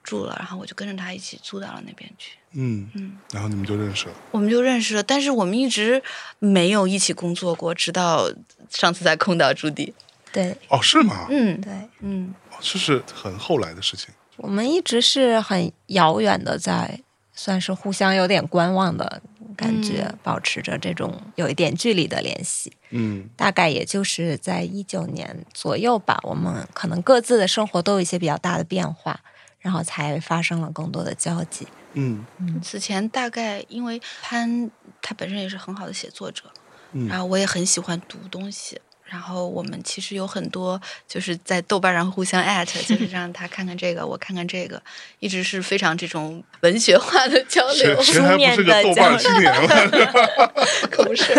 住了，然后我就跟着他一起租到了那边去，嗯嗯，然后你们就认识了，我们就认识了，但是我们一直没有一起工作过，直到上次在空岛驻地，对，哦，是吗？嗯，对，嗯，这是很后来的事情。我们一直是很遥远的，在算是互相有点观望的感觉，保持着这种有一点距离的联系。嗯，大概也就是在一九年左右吧，我们可能各自的生活都有一些比较大的变化，然后才发生了更多的交集。嗯嗯，此前大概因为潘他本身也是很好的写作者，嗯，然后我也很喜欢读东西。然后我们其实有很多就是在豆瓣上互相艾特，就是 让他看看这个，我看看这个，一直是非常这种文学化的交流。书面的交流，可不是。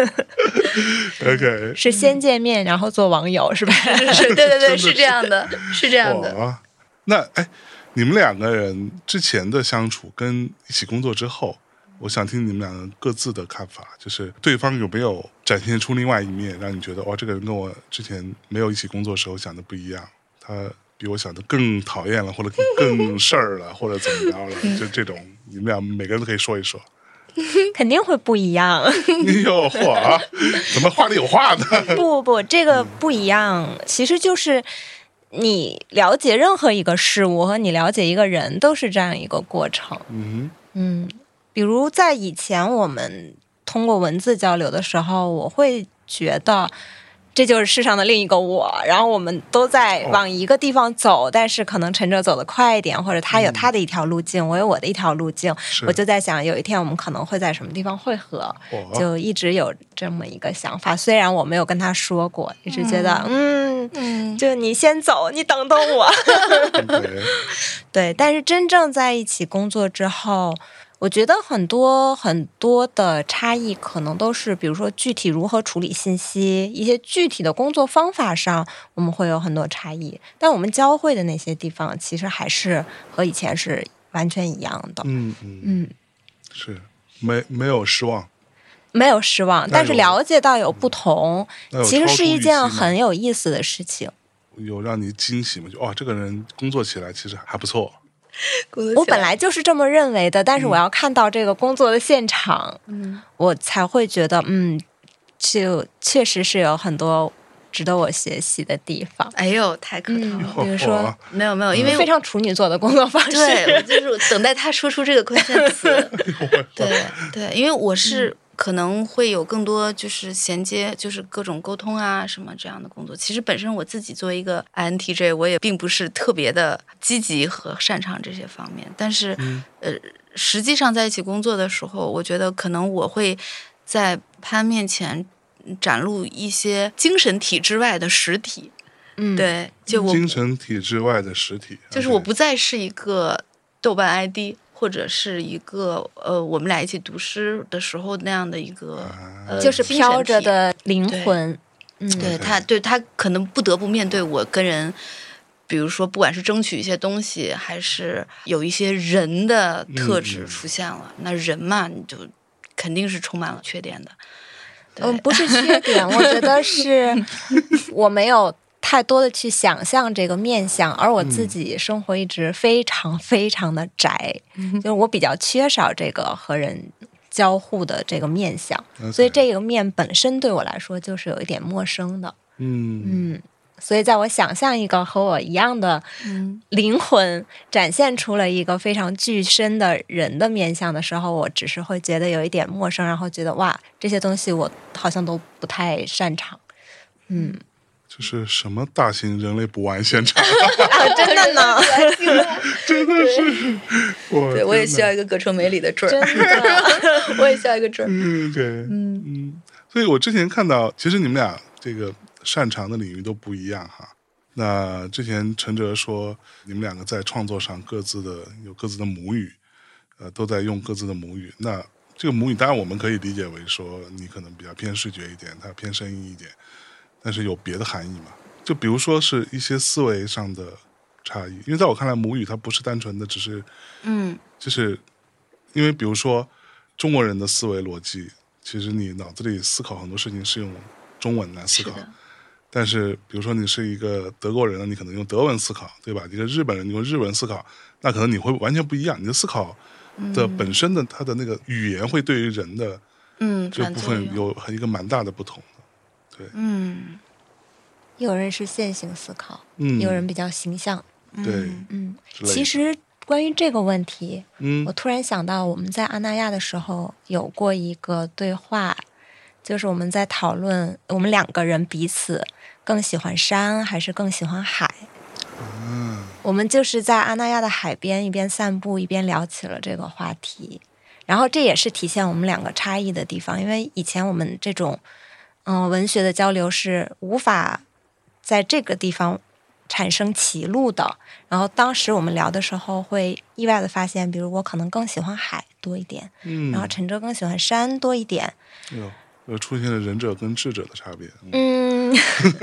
OK，是先见面，然后做网友，是吧？是，对对对，是这样的，是这样的。那哎，你们两个人之前的相处跟一起工作之后，我想听你们两个各自的看法，就是对方有没有展现出另外一面，让你觉得哇，这个人跟我之前没有一起工作时候想的不一样，他比我想的更讨厌了，或者更事儿了，或者怎么着了？就这种，你们俩每个人都可以说一说。肯定会不一样。你有话？怎么话里有话呢？不不不，这个不一样，其实就是你了解任何一个事物和你了解一个人都是这样一个过程。嗯嗯，比如在以前我们通过文字交流的时候，我会觉得。这就是世上的另一个我，然后我们都在往一个地方走，但是可能陈哲走得快一点，或者他有他的一条路径，我有我的一条路径。我就在想，有一天我们可能会在什么地方汇合，就一直有这么一个想法。虽然我没有跟他说过，一直觉得，嗯，就你先走，你等等我。对，但是真正在一起工作之后。我觉得很多很多的差异，可能都是比如说具体如何处理信息，一些具体的工作方法上，我们会有很多差异。但我们教会的那些地方，其实还是和以前是完全一样的。嗯嗯嗯，是没没有失望，没有失望，但是了解到有不同，其实是一件很有意思的事情。有让你惊喜吗？就哦，这个人工作起来其实还不错。我本来就是这么认为的，但是我要看到这个工作的现场，嗯，我才会觉得，嗯，就确实是有很多值得我学习的地方。哎呦，太可靠了！比如说，没有没有，因为非常处女座的工作方式，对，就是等待他说出这个关键词。对对，因为我是。可能会有更多就是衔接，就是各种沟通啊什么这样的工作。其实本身我自己作为一个 INTJ，我也并不是特别的积极和擅长这些方面。但是，呃，实际上在一起工作的时候，我觉得可能我会在潘面前展露一些精神体之外的实体。嗯，对，就我精神体之外的实体，就是我不再是一个豆瓣 ID。或者是一个呃，我们俩一起读诗的时候那样的一个，呃就是飘着的灵魂。嗯，对他，对他可能不得不面对我跟人，比如说，不管是争取一些东西，还是有一些人的特质出现了。那人嘛，你就肯定是充满了缺点的。嗯，不是缺点，我觉得是 我没有。太多的去想象这个面相，而我自己生活一直非常非常的宅，就是我比较缺少这个和人交互的这个面相，所以这个面本身对我来说就是有一点陌生的。嗯嗯，所以在我想象一个和我一样的灵魂展现出了一个非常具身的人的面相的时候，我只是会觉得有一点陌生，然后觉得哇，这些东西我好像都不太擅长。嗯。就是什么大型人类补完现场啊！真的呢，真的是，我对我也需要一个葛城美里的坠儿，真的，我也需要一个坠儿。嗯，对，嗯嗯，所以我之前看到，其实你们俩这个擅长的领域都不一样哈。那之前陈哲说，你们两个在创作上各自的有各自的母语，呃，都在用各自的母语。那这个母语，当然我们可以理解为说，你可能比较偏视觉一点，他偏声音一点。但是有别的含义嘛？就比如说是一些思维上的差异，因为在我看来，母语它不是单纯的只是，嗯，就是因为比如说中国人的思维逻辑，其实你脑子里思考很多事情是用中文来思考，但是比如说你是一个德国人，你可能用德文思考，对吧？一个日本人你用日文思考，那可能你会完全不一样，你的思考的本身的它的那个语言会对于人的嗯这部分有一个蛮大的不同。对，嗯，有人是线性思考，嗯，有人比较形象，对，嗯，其实关于这个问题，嗯，我突然想到，我们在阿那亚的时候有过一个对话，就是我们在讨论我们两个人彼此更喜欢山还是更喜欢海，嗯，我们就是在阿那亚的海边一边散步一边聊起了这个话题，然后这也是体现我们两个差异的地方，因为以前我们这种。嗯，文学的交流是无法在这个地方产生歧路的。然后当时我们聊的时候，会意外的发现，比如我可能更喜欢海多一点，嗯，然后陈哲更喜欢山多一点。有，有出现了仁者跟智者的差别。嗯，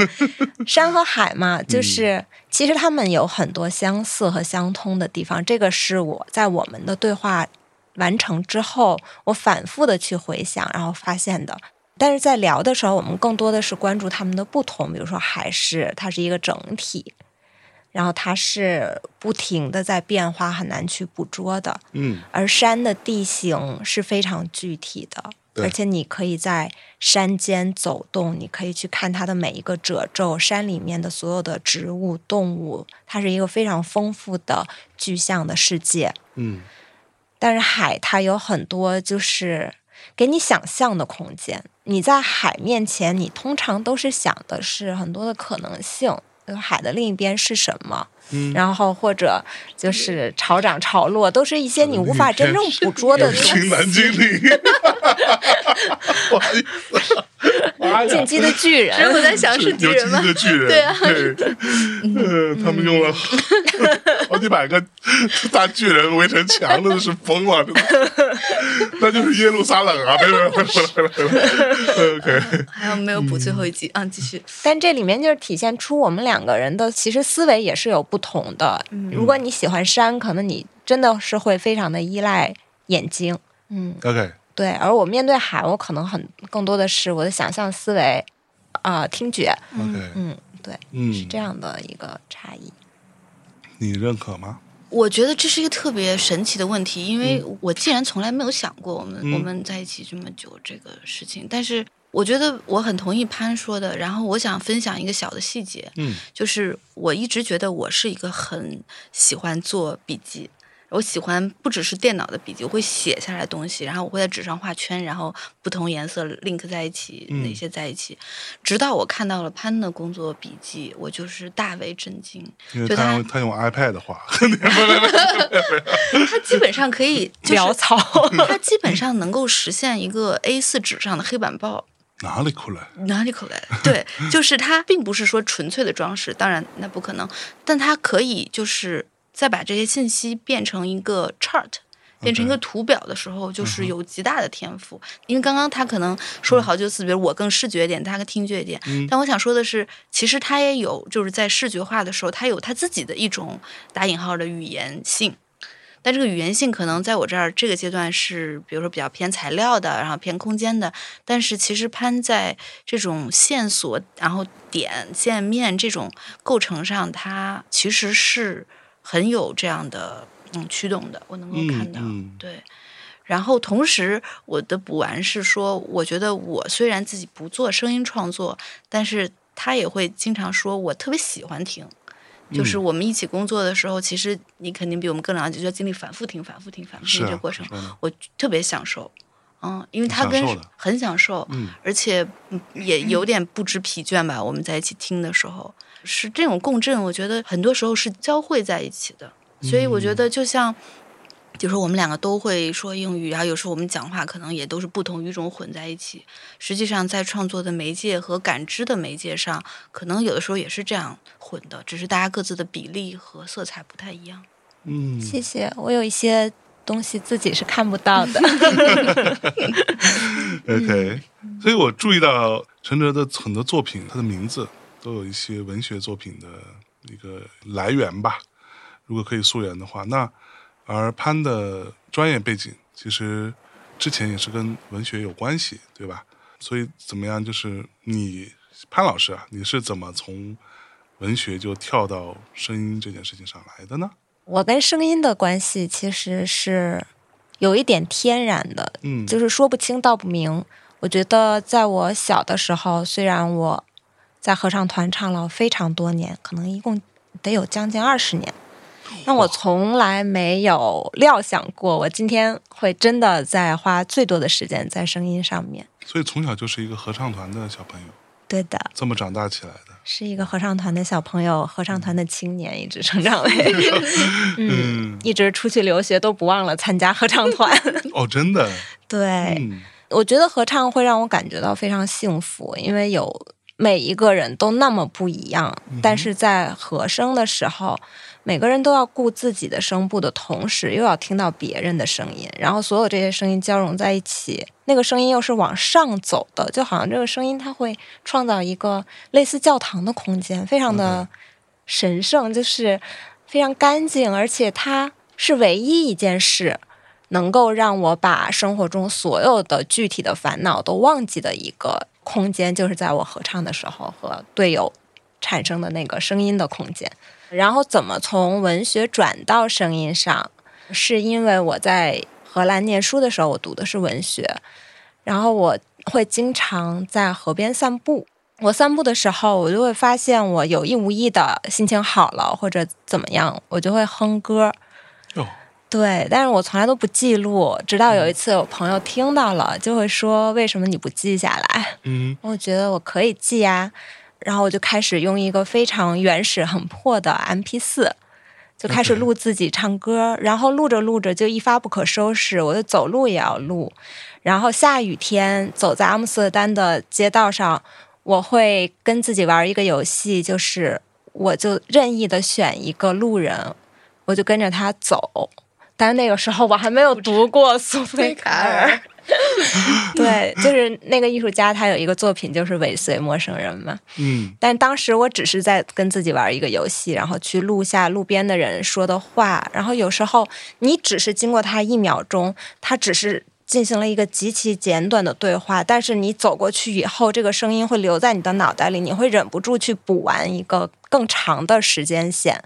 山和海嘛，就是其实他们有很多相似和相通的地方。这个是我在我们的对话完成之后，我反复的去回想，然后发现的。但是在聊的时候，我们更多的是关注他们的不同，比如说海是它是一个整体，然后它是不停的在变化，很难去捕捉的。嗯，而山的地形是非常具体的，而且你可以在山间走动，你可以去看它的每一个褶皱，山里面的所有的植物、动物，它是一个非常丰富的具象的世界。嗯，但是海它有很多就是给你想象的空间。你在海面前，你通常都是想的是很多的可能性，海的另一边是什么？嗯，然后或者就是潮涨潮落，都是一些你无法真正捕捉的东西。情难经历，不好意思，进击的巨人。我在想是巨人吗？的巨人，对啊，嗯，他们用了好几百个大巨人围成墙，真的是疯了，那就是耶路撒冷啊！没有，没有，回来，回来。OK，还有没有补最后一集啊？继续。但这里面就是体现出我们两个人的其实思维也是有。不同的，如果你喜欢山，可能你真的是会非常的依赖眼睛，嗯，OK，对。而我面对海，我可能很更多的是我的想象思维，啊，听觉，OK，嗯，对，嗯，是这样的一个差异。你认可吗？我觉得这是一个特别神奇的问题，因为我既然从来没有想过我们我们在一起这么久这个事情，但是。我觉得我很同意潘说的，然后我想分享一个小的细节，嗯，就是我一直觉得我是一个很喜欢做笔记，我喜欢不只是电脑的笔记，我会写下来东西，然后我会在纸上画圈，然后不同颜色 link 在一起，哪些在一起，直到我看到了潘的工作笔记，我就是大为震惊，因为他他用 iPad 画，他基本上可以潦草，他基本上能够实现一个 A4 纸上的黑板报。哪里过来？哪里过来？对，就是它，并不是说纯粹的装饰，当然那不可能，但它可以就是再把这些信息变成一个 chart，变成一个图表的时候，就是有极大的天赋。因为刚刚他可能说了好几次，比如我更视觉一点，他更听觉一点，但我想说的是，其实他也有就是在视觉化的时候，他有他自己的一种打引号的语言性。但这个语言性可能在我这儿这个阶段是，比如说比较偏材料的，然后偏空间的。但是其实潘在这种线索、然后点、线、面这种构成上，它其实是很有这样的嗯驱动的。我能够看到，对。然后同时，我的补完是说，我觉得我虽然自己不做声音创作，但是他也会经常说我特别喜欢听。就是我们一起工作的时候，其实你肯定比我们更了解，就要经历反复听、反复听、反复听这个过程。我特别享受，嗯，因为他跟很享受，而且也有点不知疲倦吧。我们在一起听的时候，是这种共振，我觉得很多时候是交汇在一起的。所以我觉得就像。就说我们两个都会说英语，然后有时候我们讲话可能也都是不同语种混在一起。实际上，在创作的媒介和感知的媒介上，可能有的时候也是这样混的，只是大家各自的比例和色彩不太一样。嗯，谢谢。我有一些东西自己是看不到的。OK，所以我注意到陈哲的很多作品，他的名字都有一些文学作品的一个来源吧。如果可以溯源的话，那。而潘的专业背景其实之前也是跟文学有关系，对吧？所以怎么样？就是你潘老师啊，你是怎么从文学就跳到声音这件事情上来的呢？我跟声音的关系其实是有一点天然的，嗯，就是说不清道不明。我觉得在我小的时候，虽然我在合唱团唱了非常多年，可能一共得有将近二十年。那我从来没有料想过，我今天会真的在花最多的时间在声音上面。所以从小就是一个合唱团的小朋友，对的，这么长大起来的，是一个合唱团的小朋友，合唱团的青年，一直成长为 嗯，一直出去留学都不忘了参加合唱团。哦，真的？对，我觉得合唱会让我感觉到非常幸福，因为有每一个人都那么不一样，但是在和声的时候。每个人都要顾自己的声部的同时，又要听到别人的声音，然后所有这些声音交融在一起，那个声音又是往上走的，就好像这个声音它会创造一个类似教堂的空间，非常的神圣，就是非常干净，而且它是唯一一件事能够让我把生活中所有的具体的烦恼都忘记的一个空间，就是在我合唱的时候和队友产生的那个声音的空间。然后怎么从文学转到声音上，是因为我在荷兰念书的时候，我读的是文学，然后我会经常在河边散步。我散步的时候，我就会发现我有意无意的心情好了或者怎么样，我就会哼歌。哦，对，但是我从来都不记录，直到有一次有朋友听到了，就会说：“为什么你不记下来？”嗯，我觉得我可以记呀，然后我就开始用一个非常原始、很破的 M P 四，就开始录自己唱歌，然后录着录着就一发不可收拾，我就走路也要录，然后下雨天走在阿姆斯特丹的街道上。我会跟自己玩一个游戏，就是我就任意的选一个路人，我就跟着他走。但是那个时候我还没有读过苏菲卡尔，对，就是那个艺术家，他有一个作品就是尾随陌生人嘛。嗯。但当时我只是在跟自己玩一个游戏，然后去录下路边的人说的话。然后有时候你只是经过他一秒钟，他只是。进行了一个极其简短的对话，但是你走过去以后，这个声音会留在你的脑袋里，你会忍不住去补完一个更长的时间线。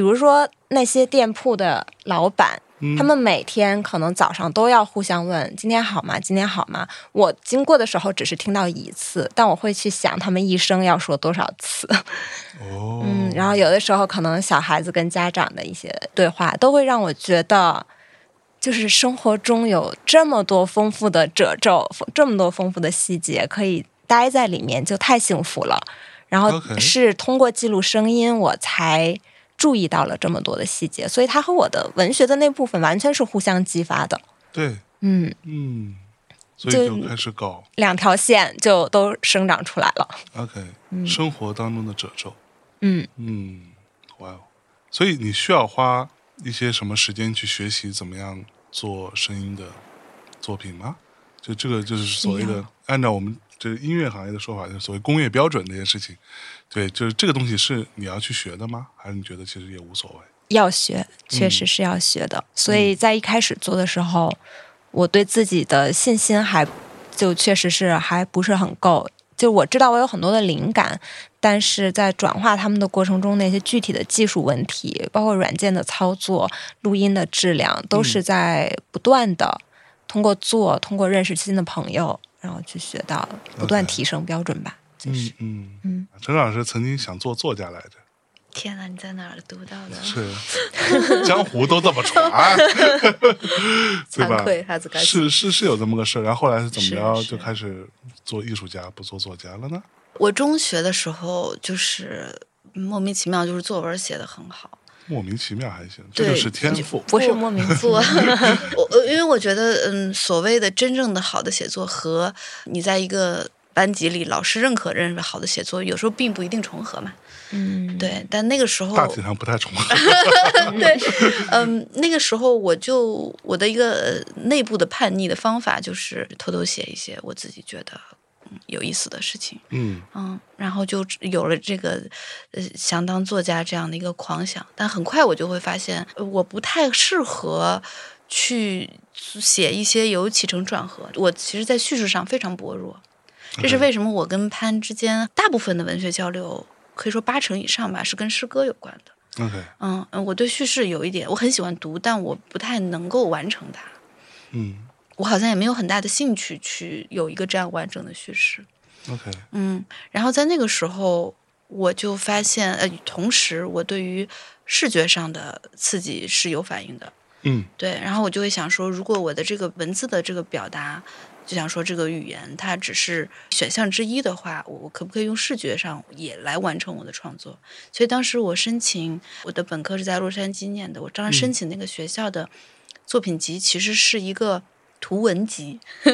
比如说那些店铺的老板，他们每天可能早上都要互相问：“今天好吗？今天好吗？”我经过的时候只是听到一次，但我会去想他们一生要说多少次。哦，嗯，然后有的时候可能小孩子跟家长的一些对话，都会让我觉得。就是生活中有这么多丰富的褶皱，这么多丰富的细节，可以待在里面，就太幸福了。然后是通过记录声音，我才注意到了这么多的细节，所以它和我的文学的那部分完全是互相激发的。对，嗯嗯，所以就开始搞两条线，就都生长出来了。OK，生活当中的褶皱。嗯嗯，哇哦，所以你需要花。一些什么时间去学习怎么样做声音的作品吗？就这个就是所谓的按照我们这音乐行业的说法，就是所谓工业标准这件事情。对，就是这个东西是你要去学的吗？还是你觉得其实也无所谓？要学，确实是要学的。所以在一开始做的时候，我对自己的信心还就确实是还不是很够。就我知道我有很多的灵感。但是在转化他们的过程中，那些具体的技术问题，包括软件的操作、录音的质量，都是在不断的通过做、通过认识新的朋友，然后去学到，不断提升标准吧。就是嗯嗯，陈老师曾经想做作家来着。天哪，你在哪儿读到的？是江湖都这么传，对吧？是是是有这么个事儿，然后后来是怎么着就开始做艺术家，不做作家了呢？我中学的时候就是莫名其妙，就是作文写的很好。莫名其妙还行，这就是天赋，不是莫名做。我因为我觉得，嗯，所谓的真正的好的写作和你在一个班级里老师认可认为好的写作，有时候并不一定重合嘛。嗯，对。但那个时候大体上不太重合。对，嗯，那个时候我就我的一个内部的叛逆的方法就是偷偷写一些我自己觉得。有意思的事情，嗯嗯，然后就有了这个呃想当作家这样的一个狂想，但很快我就会发现，我不太适合去写一些有起承转合。我其实，在叙事上非常薄弱，这是为什么？我跟潘之间大部分的文学交流，可以说八成以上吧，是跟诗歌有关的。OK，嗯嗯，我对叙事有一点，我很喜欢读，但我不太能够完成它。嗯。我好像也没有很大的兴趣去有一个这样完整的叙事。OK，嗯，然后在那个时候，我就发现，呃，同时我对于视觉上的刺激是有反应的。嗯，对，然后我就会想说，如果我的这个文字的这个表达，就想说这个语言它只是选项之一的话，我可不可以用视觉上也来完成我的创作？所以当时我申请我的本科是在洛杉矶念的，我当时申请那个学校的作品集，其实是一个。图文集，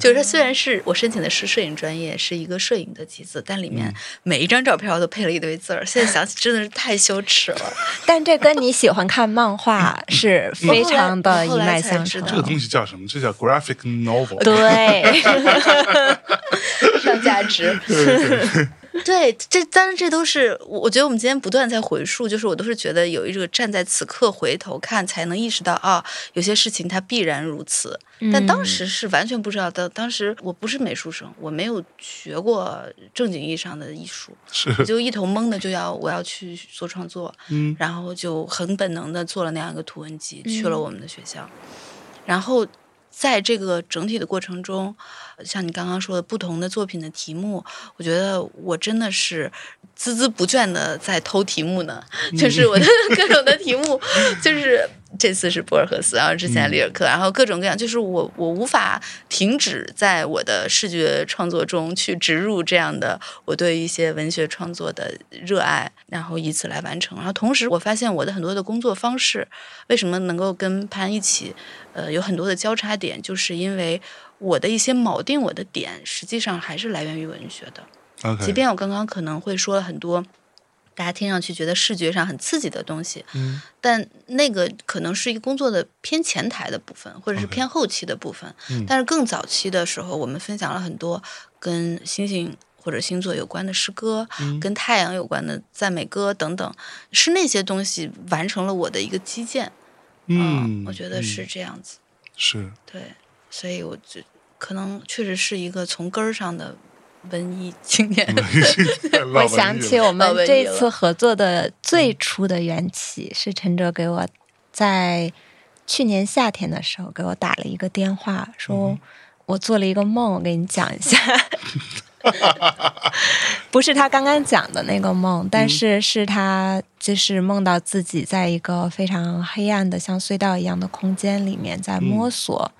就是它虽然是我申请的是摄影专业，是一个摄影的集子，但里面每一张照片都配了一堆字儿。现在想起真的是太羞耻了。但这跟你喜欢看漫画是非常的一脉相承。这个东西叫什么？这叫 graphic novel。对，上价值。对，这当然这都是我觉得我们今天不断在回溯，就是我都是觉得有一个站在此刻回头看，才能意识到啊，有些事情它必然如此。但当时是完全不知道的，当时我不是美术生，我没有学过正经意义上的艺术，是就一头懵的就要我要去做创作，嗯，然后就很本能的做了那样一个图文集，去了我们的学校，然后在这个整体的过程中。像你刚刚说的不同的作品的题目，我觉得我真的是孜孜不倦的在偷题目呢。就是我的各种的题目，就是这次是博尔赫斯，然后之前里尔克，然后各种各样，就是我我无法停止在我的视觉创作中去植入这样的我对一些文学创作的热爱，然后以此来完成。然后同时，我发现我的很多的工作方式为什么能够跟潘一起，呃，有很多的交叉点，就是因为。我的一些锚定我的点，实际上还是来源于文学的。即便我刚刚可能会说了很多，大家听上去觉得视觉上很刺激的东西，嗯，但那个可能是一个工作的偏前台的部分，或者是偏后期的部分。但是更早期的时候，我们分享了很多跟星星或者星座有关的诗歌，跟太阳有关的赞美歌等等，是那些东西完成了我的一个基建。嗯，我觉得是这样子。是，对。所以，我就可能确实是一个从根儿上的文艺青年。我想起我们这次合作的最初的缘起，是陈哲给我在去年夏天的时候给我打了一个电话，说我做了一个梦，我给你讲一下。不是他刚刚讲的那个梦，但是是他就是梦到自己在一个非常黑暗的像隧道一样的空间里面在摸索。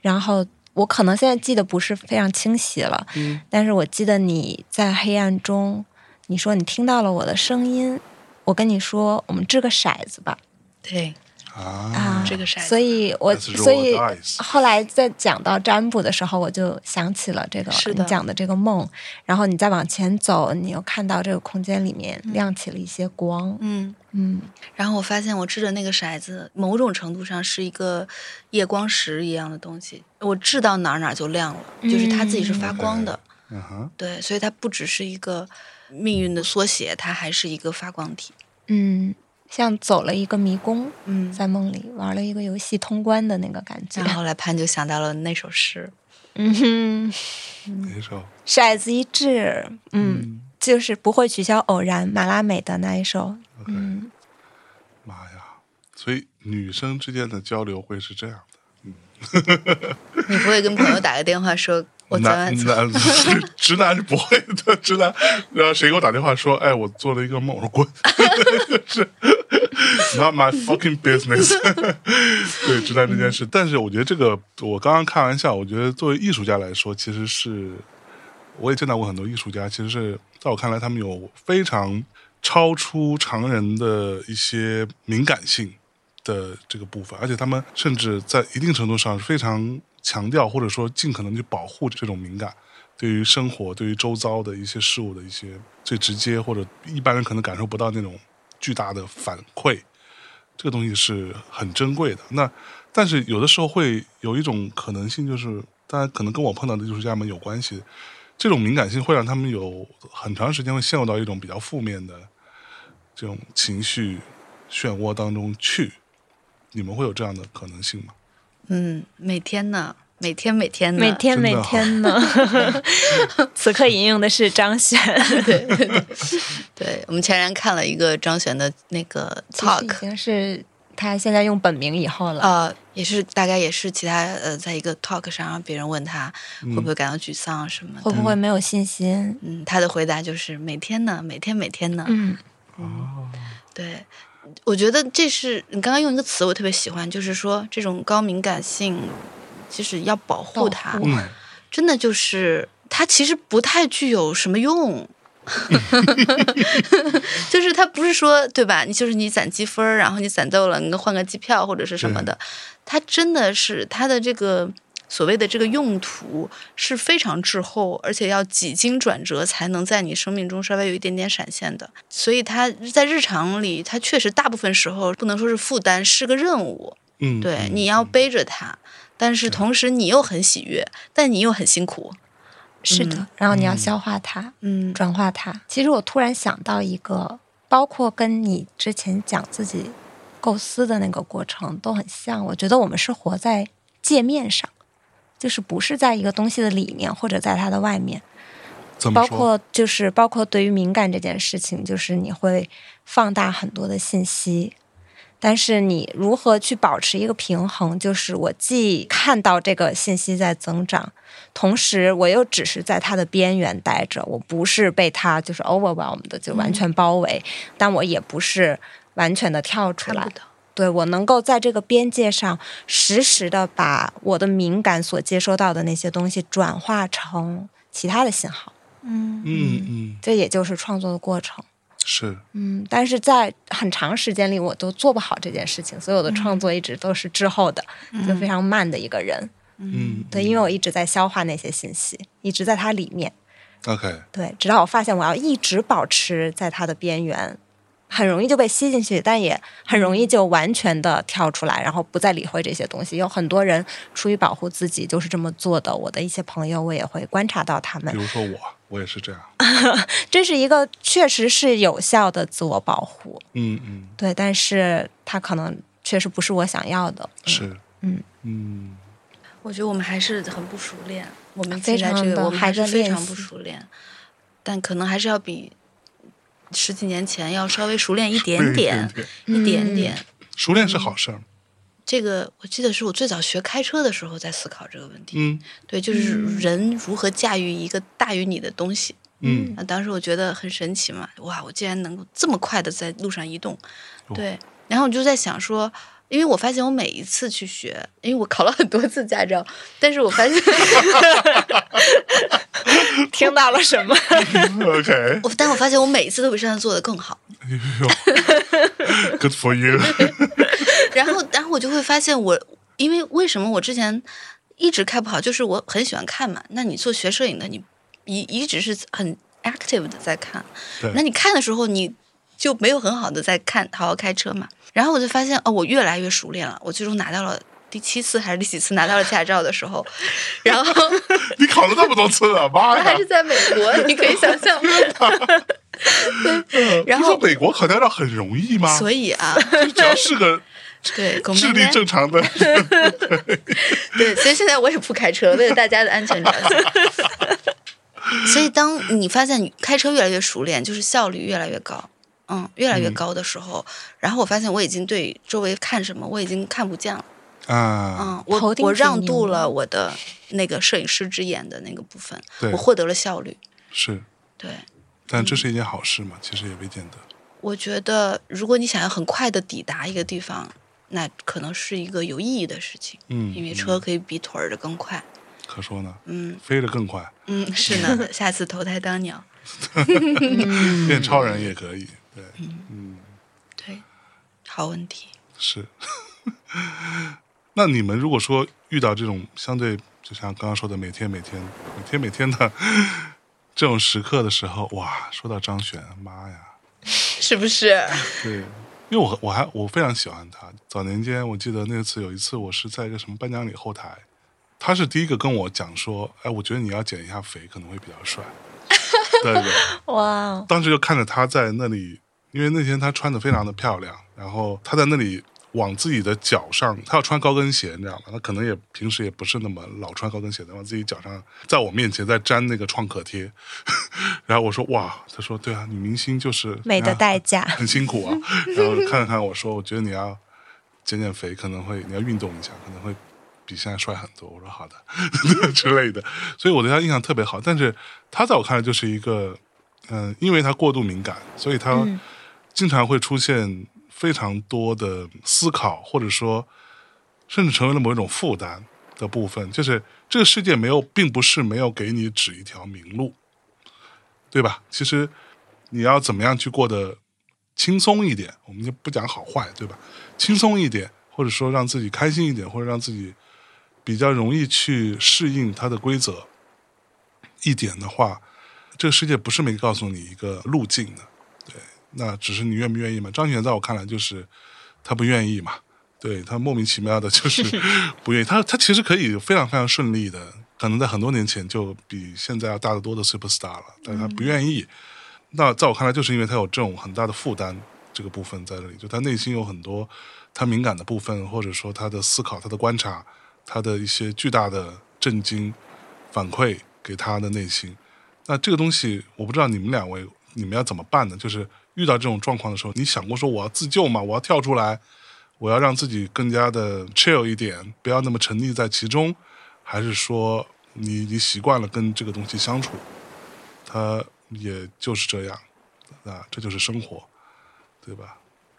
然后我可能现在记得不是非常清晰了，嗯，但是我记得你在黑暗中，你说你听到了我的声音，我跟你说，我们掷个骰子吧，对。啊，这个骰子，所以我所以后来在讲到占卜的时候，我就想起了这个你讲的这个梦，然后你再往前走，你又看到这个空间里面亮起了一些光，嗯。嗯，然后我发现我掷的那个骰子，某种程度上是一个夜光石一样的东西，我掷到哪儿哪儿就亮了，就是它自己是发光的，嗯哼，对，所以它不只是一个命运的缩写，它还是一个发光体，嗯。像走了一个迷宫，嗯，在梦里玩了一个游戏通关的那个感觉。然后来潘就想到了那首诗，嗯哼，哪首？骰子一掷，嗯，就是不会取消偶然，马拉美的那一首。嗯，妈呀！所以女生之间的交流会是这样的，嗯，你不会跟朋友打个电话说？我男男直男是不会的，直男。然后谁给我打电话说：“哎，我做了一个梦。”我说：“滚！”是 not my fucking business。对直男这件事，但是我觉得这个，我刚刚开玩笑。我觉得作为艺术家来说，其实是我也见到过很多艺术家，其实是在我看来，他们有非常超出常人的一些敏感性的这个部分，而且他们甚至在一定程度上是非常。强调或者说尽可能去保护这种敏感，对于生活、对于周遭的一些事物的一些最直接或者一般人可能感受不到那种巨大的反馈，这个东西是很珍贵的。那但是有的时候会有一种可能性，就是大家可能跟我碰到的艺术家们有关系，这种敏感性会让他们有很长时间会陷入到一种比较负面的这种情绪漩涡当中去。你们会有这样的可能性吗？嗯，每天呢，每天每天呢，每天每天呢。此刻引用的是张悬，对，对我们前然看了一个张悬的那个 talk，已经是他现在用本名以后了。呃，也是大概也是其他呃，在一个 talk 上，让别人问他会不会感到沮丧什么，会不会没有信心？嗯，他的回答就是每天呢，每天每天呢。嗯，哦，对。我觉得这是你刚刚用一个词，我特别喜欢，就是说这种高敏感性，其实要保护它，真的就是它其实不太具有什么用，就是它不是说对吧？你就是你攒积分，然后你攒够了，你换个机票或者是什么的，它真的是它的这个。所谓的这个用途是非常滞后，而且要几经转折才能在你生命中稍微有一点点闪现的。所以它在日常里，它确实大部分时候不能说是负担，是个任务。嗯，对，你要背着它，但是同时你又很喜悦，但你又很辛苦。是的，然后你要消化它，嗯，转化它。其实我突然想到一个，包括跟你之前讲自己构思的那个过程都很像。我觉得我们是活在界面上，就是不是在一个东西的里面，或者在它的外面。包括就是包括对于敏感这件事情，就是你会放大很多的信息。但是你如何去保持一个平衡？就是我既看到这个信息在增长，同时我又只是在它的边缘待着，我不是被它就是 overwhelmed 的就完全包围，但我也不是完全的跳出来。对我能够在这个边界上实时的把我的敏感所接收到的那些东西转化成其他的信号。嗯嗯嗯，这也就是创作的过程。是，嗯，但是在很长时间里，我都做不好这件事情，所有的创作一直都是滞后的，就非常慢的一个人。嗯，对，因为我一直在消化那些信息，一直在它里面。OK，对，直到我发现我要一直保持在它的边缘。很容易就被吸进去，但也很容易就完全的跳出来，然后不再理会这些东西。有很多人出于保护自己就是这么做的。我的一些朋友，我也会观察到他们。比如说我，我也是这样。这是一个确实是有效的自我保护。嗯嗯。对，但是它可能确实不是我想要的。是。嗯嗯。我觉得我们还是很不熟练。我们非常这个，我们还是非常不熟练。但可能还是要比。十几年前要稍微熟练一点点，一点点。熟练是好事儿。这个我记得是我最早学开车的时候在思考这个问题。嗯，对，就是人如何驾驭一个大于你的东西。嗯，那当时我觉得很神奇嘛，哇，我竟然能够这么快的在路上移动。对，然后我就在想说。因为我发现我每一次去学，因为我考了很多次驾照，但是我发现 听到了什么？OK，我但我发现我每一次都比上次做的更好。Good for you。然后，然后我就会发现，我因为为什么我之前一直开不好，就是我很喜欢看嘛。那你做学摄影的，你一一直是很 active 的在看，那你看的时候，你就没有很好的在看，好好开车嘛。然后我就发现，哦，我越来越熟练了。我最终拿到了第七次还是第几次拿到了驾照的时候，然后 你考了那么多次啊，妈呀！还是在美国，你可以想象。对，然后美国考驾照很容易吗？所以啊，只要是个对智力正常的，对，所以现在我也不开车，为了大家的安全着想。所以当你发现你开车越来越熟练，就是效率越来越高。嗯，越来越高的时候，然后我发现我已经对周围看什么我已经看不见了啊。嗯，我我让渡了我的那个摄影师之眼的那个部分，我获得了效率。是，对。但这是一件好事嘛？其实也未见得。我觉得，如果你想要很快的抵达一个地方，那可能是一个有意义的事情。嗯，因为车可以比腿儿的更快。可说呢。嗯，飞得更快。嗯，是呢。下次投胎当鸟，变超人也可以。对，嗯，对，好问题是。那你们如果说遇到这种相对，就像刚刚说的，每天每天每天每天的这种时刻的时候，哇，说到张悬，妈呀，是不是？对，因为我我还我非常喜欢他。早年间，我记得那次有一次，我是在一个什么颁奖礼后台，他是第一个跟我讲说，哎，我觉得你要减一下肥，可能会比较帅。对对，哇！当时就看着他在那里，因为那天他穿的非常的漂亮，然后他在那里往自己的脚上，他要穿高跟鞋，你知道吗？他可能也平时也不是那么老穿高跟鞋的，往自己脚上，在我面前在粘那个创可贴。然后我说哇，他说对啊，女明星就是美的代价，很辛苦啊。然后看了看我说，我觉得你要减减肥，可能会你要运动一下，可能会。比现在帅很多，我说好的 之类的，所以我对他印象特别好。但是他在我看来就是一个，嗯，因为他过度敏感，所以他经常会出现非常多的思考，或者说甚至成为了某一种负担的部分。就是这个世界没有，并不是没有给你指一条明路，对吧？其实你要怎么样去过得轻松一点，我们就不讲好坏，对吧？轻松一点，或者说让自己开心一点，或者让自己。比较容易去适应它的规则一点的话，这个世界不是没告诉你一个路径的，那只是你愿不愿意嘛？张悬在我看来就是他不愿意嘛，对他莫名其妙的就 是不愿意，他他其实可以非常非常顺利的可能在很多年前就比现在要大得多的 super star 了，但是他不愿意。那在我看来，就是因为他有这种很大的负担，这个部分在这里，就他内心有很多他敏感的部分，或者说他的思考、他的观察、他的一些巨大的震惊反馈给他的内心。那这个东西，我不知道你们两位你们要怎么办呢？就是遇到这种状况的时候，你想过说我要自救吗？我要跳出来，我要让自己更加的 chill 一点，不要那么沉溺在其中，还是说你你习惯了跟这个东西相处，它也就是这样啊，这就是生活，对吧？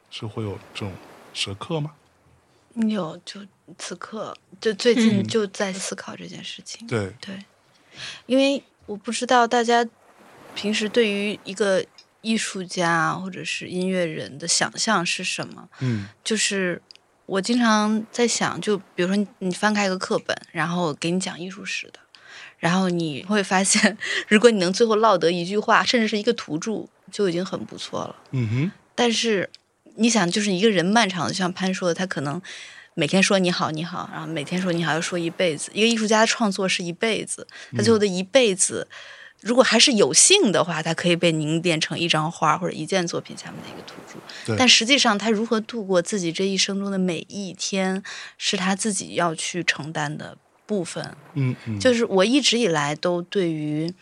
是会有这种时刻吗？有，就此刻，就最近就在思考这件事情。对对，因为。我不知道大家平时对于一个艺术家或者是音乐人的想象是什么？嗯，就是我经常在想，就比如说你翻开一个课本，然后给你讲艺术史的，然后你会发现，如果你能最后落得一句话，甚至是一个图注，就已经很不错了。嗯哼。但是你想，就是一个人漫长的，像潘说的，他可能每天说你好你好，然后每天说你好，要说一辈子。一个艺术家的创作是一辈子，他最后的一辈子。如果还是有幸的话，它可以被凝练成一张画或者一件作品下面的一个图注。但实际上，他如何度过自己这一生中的每一天，是他自己要去承担的部分。嗯嗯。就是我一直以来都对于，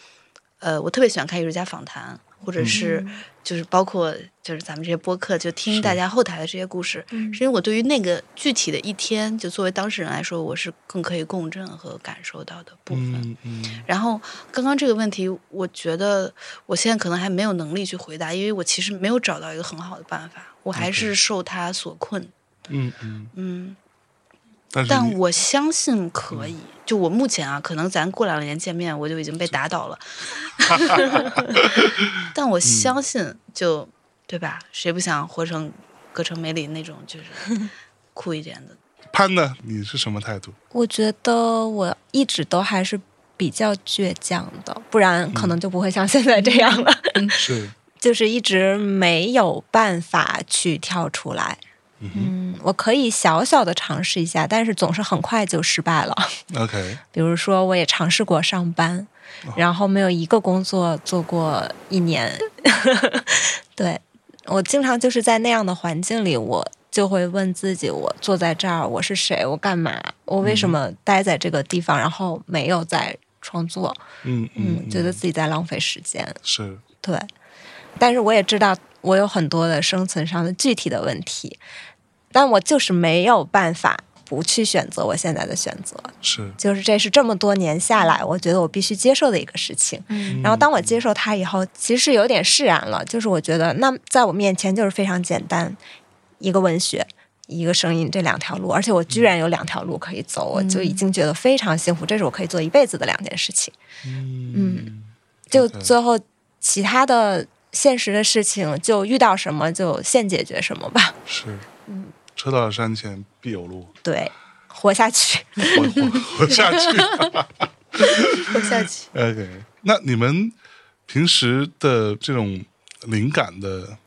呃，我特别喜欢看艺术家访谈。或者是就是包括就是咱们这些播客，就听大家后台的这些故事，是因为我对于那个具体的一天，就作为当事人来说，我是更可以共振和感受到的部分。然后刚刚这个问题，我觉得我现在可能还没有能力去回答，因为我其实没有找到一个很好的办法，我还是受他所困。嗯嗯嗯。但我相信可以。就我目前啊，可能咱过两年见面，我就已经被打倒了。但我相信，就对吧？谁不想活成葛城美里那种，就是酷一点的？潘呢？你是什么态度？我觉得我一直都还是比较倔强的，不然可能就不会像现在这样了。是，就是一直没有办法去跳出来。嗯，我可以小小的尝试一下，但是总是很快就失败了。OK，比如说我也尝试过上班，然后没有一个工作做过一年。对我经常就是在那样的环境里，我就会问自己：我坐在这儿，我是谁？我干嘛？我为什么待在这个地方？然后没有在创作？嗯嗯，觉得自己在浪费时间。是，对，但是我也知道我有很多的生存上的具体的问题。但我就是没有办法不去选择我现在的选择，是，就是这是这么多年下来，我觉得我必须接受的一个事情。嗯，然后当我接受它以后，其实有点释然了。就是我觉得，那在我面前就是非常简单，一个文学，一个声音这两条路，而且我居然有两条路可以走，我就已经觉得非常幸福。这是我可以做一辈子的两件事情。嗯，就最后其他的现实的事情，就遇到什么就现解决什么吧。是，嗯。车到山前必有路，对，活下去，活活活下去，活下去。OK，那你们平时的这种灵感的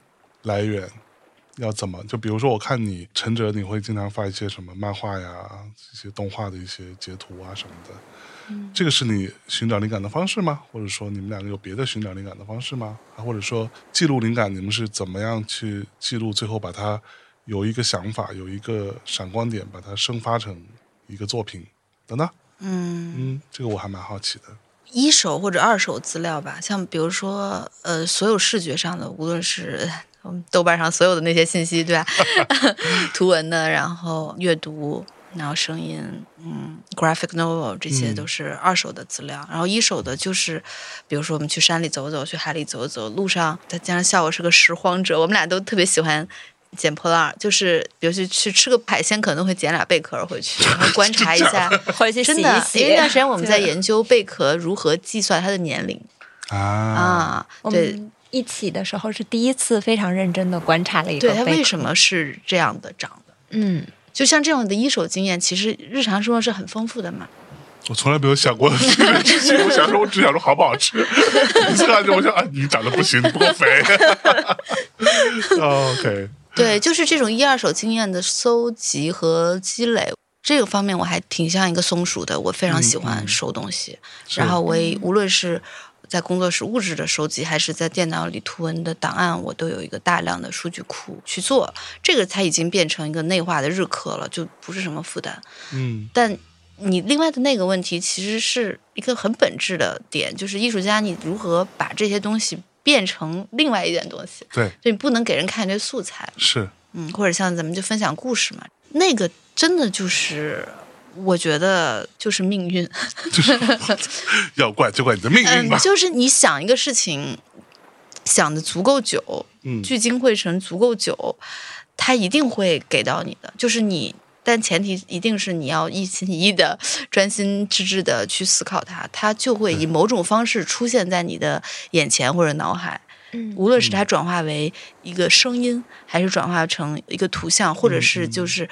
来源要怎么？就比如说，我看你陈哲，你会经常发一些什么漫画呀、一些动画的一些截图啊什么的。嗯，这个是你寻找灵感的方式吗？或者说，你们两个有别的寻找灵感的方式吗？啊，或者说，记录灵感，你们是怎么样去记录？最后把它。有一个想法，有一个闪光点，把它生发成一个作品，等等。嗯嗯，这个我还蛮好奇的。一手或者二手资料吧，像比如说，呃，所有视觉上的，无论是 豆瓣上所有的那些信息，对吧？图文的，然后阅读，然后声音，嗯，graphic novel，这些都是二手的资料。然后一手的，就是比如说我们去山里走走，去海里走走，路上他经常笑我是个拾荒者，我们俩都特别喜欢。捡破烂儿就是，比如去去吃个海鲜，可能会捡俩贝壳回去，然后观察一下，回去真的。因为那段时间我们在研究贝壳如何计算它的年龄啊啊，对，一起的时候是第一次非常认真的观察了一个对它为什么是这样的长的。嗯，就像这种的一手经验，其实日常生活是很丰富的嘛。我从来没有想过 我想说，我只想说好不好吃。一看着我想啊，你长得不行，不够肥。OK。对，就是这种一二手经验的搜集和积累，这个方面我还挺像一个松鼠的，我非常喜欢收东西，然后我也无论是。在工作室物质的收集，还是在电脑里图文的档案，我都有一个大量的数据库去做。这个才已经变成一个内化的日课了，就不是什么负担。嗯，但你另外的那个问题，其实是一个很本质的点，就是艺术家你如何把这些东西变成另外一件东西？对，就你不能给人看这素材。是，嗯，或者像咱们就分享故事嘛，那个真的就是。我觉得就是命运，就 是要怪就怪你的命运吧。就是你想一个事情，想的足够久，嗯，聚精会神足够久，他一定会给到你的。就是你，但前提一定是你要一心一意的、专心致志的去思考它，它就会以某种方式出现在你的眼前或者脑海。嗯，无论是它转化为一个声音，还是转化成一个图像，或者是就是。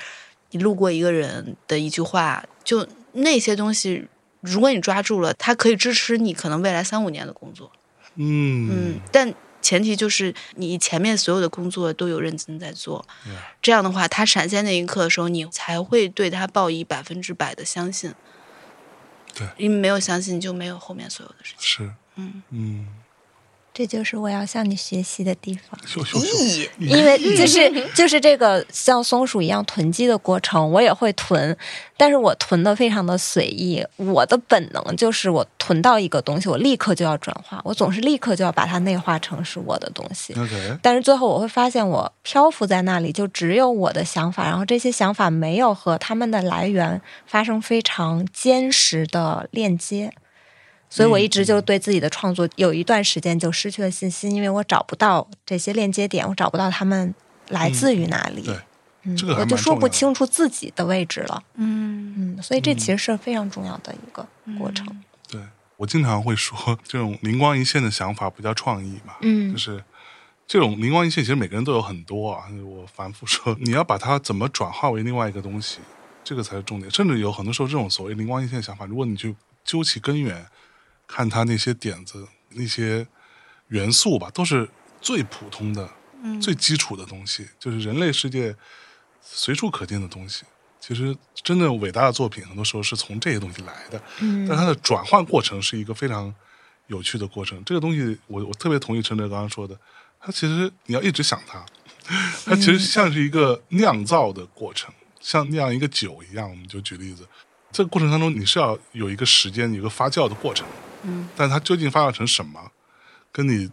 你路过一个人的一句话，就那些东西，如果你抓住了，它可以支持你可能未来三五年的工作。嗯嗯，但前提就是你前面所有的工作都有认真在做。这样的话，他闪现那一刻的时候，你才会对他抱以百分之百的相信。对，因为没有相信，就没有后面所有的事情。是，嗯嗯。这就是我要向你学习的地方，因为就是就是这个像松鼠一样囤积的过程，我也会囤，但是我囤的非常的随意。我的本能就是我囤到一个东西，我立刻就要转化，我总是立刻就要把它内化成是我的东西。但是最后我会发现，我漂浮在那里，就只有我的想法，然后这些想法没有和他们的来源发生非常坚实的链接。所以我一直就对自己的创作有一段时间就失去了信心，因为我找不到这些链接点，我找不到他们来自于哪里。对，这个我就说不清楚自己的位置了。嗯嗯，所以这其实是非常重要的一个过程。对我经常会说，这种灵光一现的想法不叫创意嘛？嗯，就是这种灵光一现，其实每个人都有很多啊。我反复说，你要把它怎么转化为另外一个东西，这个才是重点。甚至有很多时候，这种所谓灵光一现的想法，如果你去究其根源。看他那些点子、那些元素吧，都是最普通的、最基础的东西，就是人类世界随处可见的东西。其实，真正伟大的作品，很多时候是从这些东西来的。嗯，但它的转换过程是一个非常有趣的过程。这个东西，我我特别同意陈哲刚刚说的，它其实你要一直想它，它其实像是一个酿造的过程，像酿一个酒一样。我们就举例子，这个过程当中，你是要有一个时间、有一个发酵的过程。嗯，但它究竟发酵成什么，跟你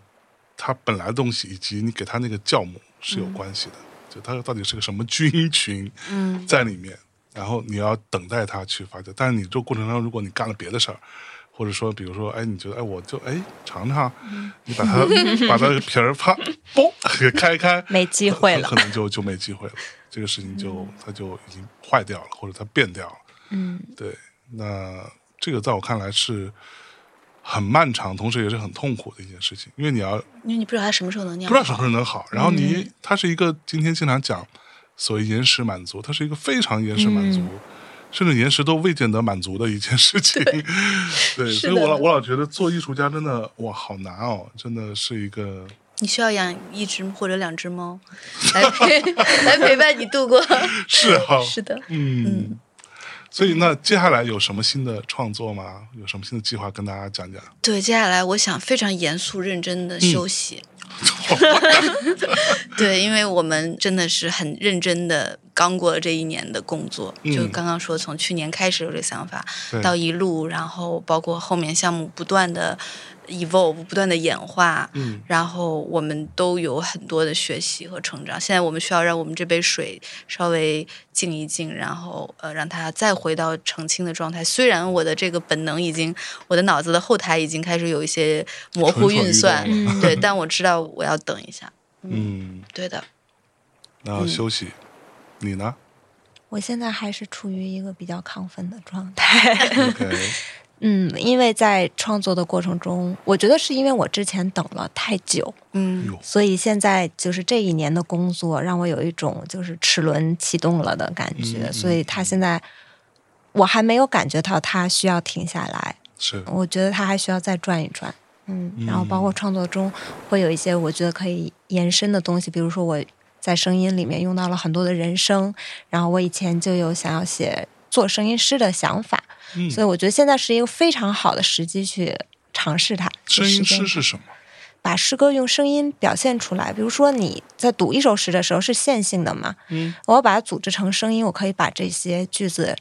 它本来的东西以及你给它那个酵母是有关系的。就它到底是个什么菌群，嗯，在里面，然后你要等待它去发酵。但是你这过程当中，如果你干了别的事儿，或者说，比如说，哎，你觉得，哎，我就哎尝尝，你把它 把它皮儿啪嘣给开开，没机会了，可能就就没机会了。这个事情就它就已经坏掉了，或者它变掉了。嗯，对，那这个在我看来是。很漫长，同时也是很痛苦的一件事情，因为你要，因为你不知道它什么时候能酿，不知道什么时候能好。然后你，它是一个今天经常讲所谓延时满足，它是一个非常延时满足，甚至延时都未见得满足的一件事情。对，所以我老我老觉得做艺术家真的哇好难哦，真的是一个。你需要养一只或者两只猫来陪 来陪伴你度过。是哈，是的，嗯。所以，那接下来有什么新的创作吗？有什么新的计划跟大家讲讲？对，接下来我想非常严肃认真的休息。对，因为我们真的是很认真的刚过了这一年的工作，就刚刚说从去年开始有这个想法，到一路，然后包括后面项目不断的。Evolve 不断的演化，嗯，然后我们都有很多的学习和成长。现在我们需要让我们这杯水稍微静一静，然后呃，让它再回到澄清的状态。虽然我的这个本能已经，我的脑子的后台已经开始有一些模糊运算，对，但我知道我要等一下。嗯，对的。然后休息，你呢？我现在还是处于一个比较亢奋的状态。嗯，因为在创作的过程中，我觉得是因为我之前等了太久，嗯，所以现在就是这一年的工作让我有一种就是齿轮启动了的感觉，所以他现在我还没有感觉到他需要停下来，是，我觉得他还需要再转一转，嗯，然后包括创作中会有一些我觉得可以延伸的东西，比如说我在声音里面用到了很多的人声，然后我以前就有想要写。做声音师的想法。嗯，所以我觉得现在是一个非常好的时机去尝试它。声音师是什么？把诗歌用声音表现出来。比如说你在读一首诗的时候是线性的嘛？嗯，我要把它组织成声音，我可以把这些句子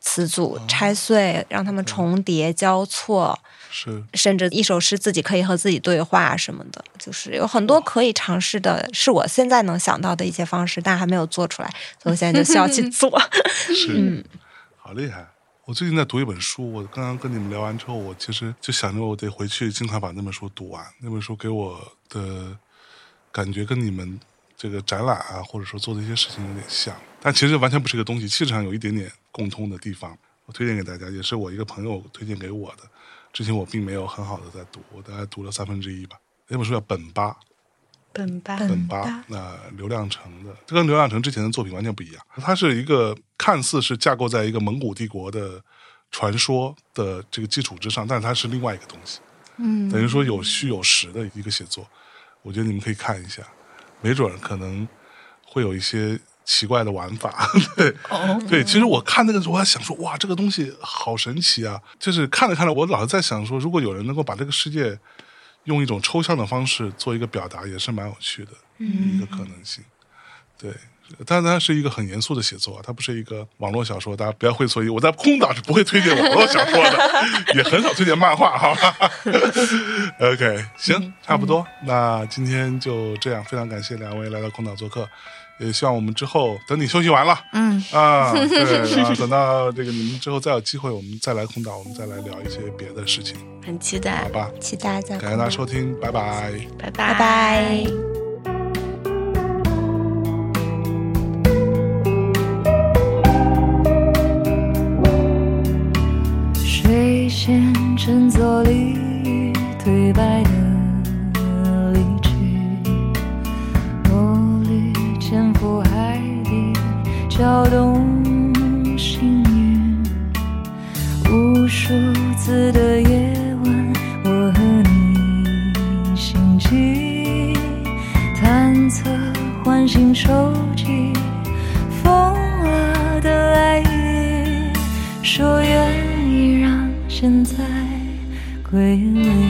词组拆碎，让它们重叠交错。是，甚至一首诗自己可以和自己对话什么的，就是有很多可以尝试的，是我现在能想到的一些方式，但还没有做出来，所以我现在就需要去 做。是，嗯，好厉害！我最近在读一本书，我刚刚跟你们聊完之后，我其实就想着我得回去尽快把那本书读完。那本书给我的感觉跟你们这个展览啊，或者说做的一些事情有点像，但其实完全不是一个东西，气质上有一点点共通的地方。我推荐给大家，也是我一个朋友推荐给我的。之前我并没有很好的在读，我大概读了三分之一吧。那本书叫《本巴》，本巴，本巴，那刘亮程的，这跟刘亮程之前的作品完全不一样。它是一个看似是架构在一个蒙古帝国的传说的这个基础之上，但是它是另外一个东西。嗯，等于说有虚有实的一个写作，我觉得你们可以看一下，没准可能会有一些。奇怪的玩法，对，对，其实我看那个时候，我还想说，哇，这个东西好神奇啊！就是看着看着，我老是在想说，如果有人能够把这个世界用一种抽象的方式做一个表达，也是蛮有趣的一个可能性。对，但是它是一个很严肃的写作，它不是一个网络小说，大家不要会错意。我在空岛是不会推荐网络小说的，也很少推荐漫画，好吧？OK，行，差不多，那今天就这样，非常感谢两位来到空岛做客。也希望我们之后等你休息完了，嗯。啊，对啊，等到这个你们之后再有机会，我们再来空岛，我们再来聊一些别的事情，很期待，好吧？期待再感谢大家收听，拜。拜，拜。拜拜。动幸运，无数次的夜晚，我和你心悸，探测唤醒手机，疯了的爱意，说愿意让现在归零。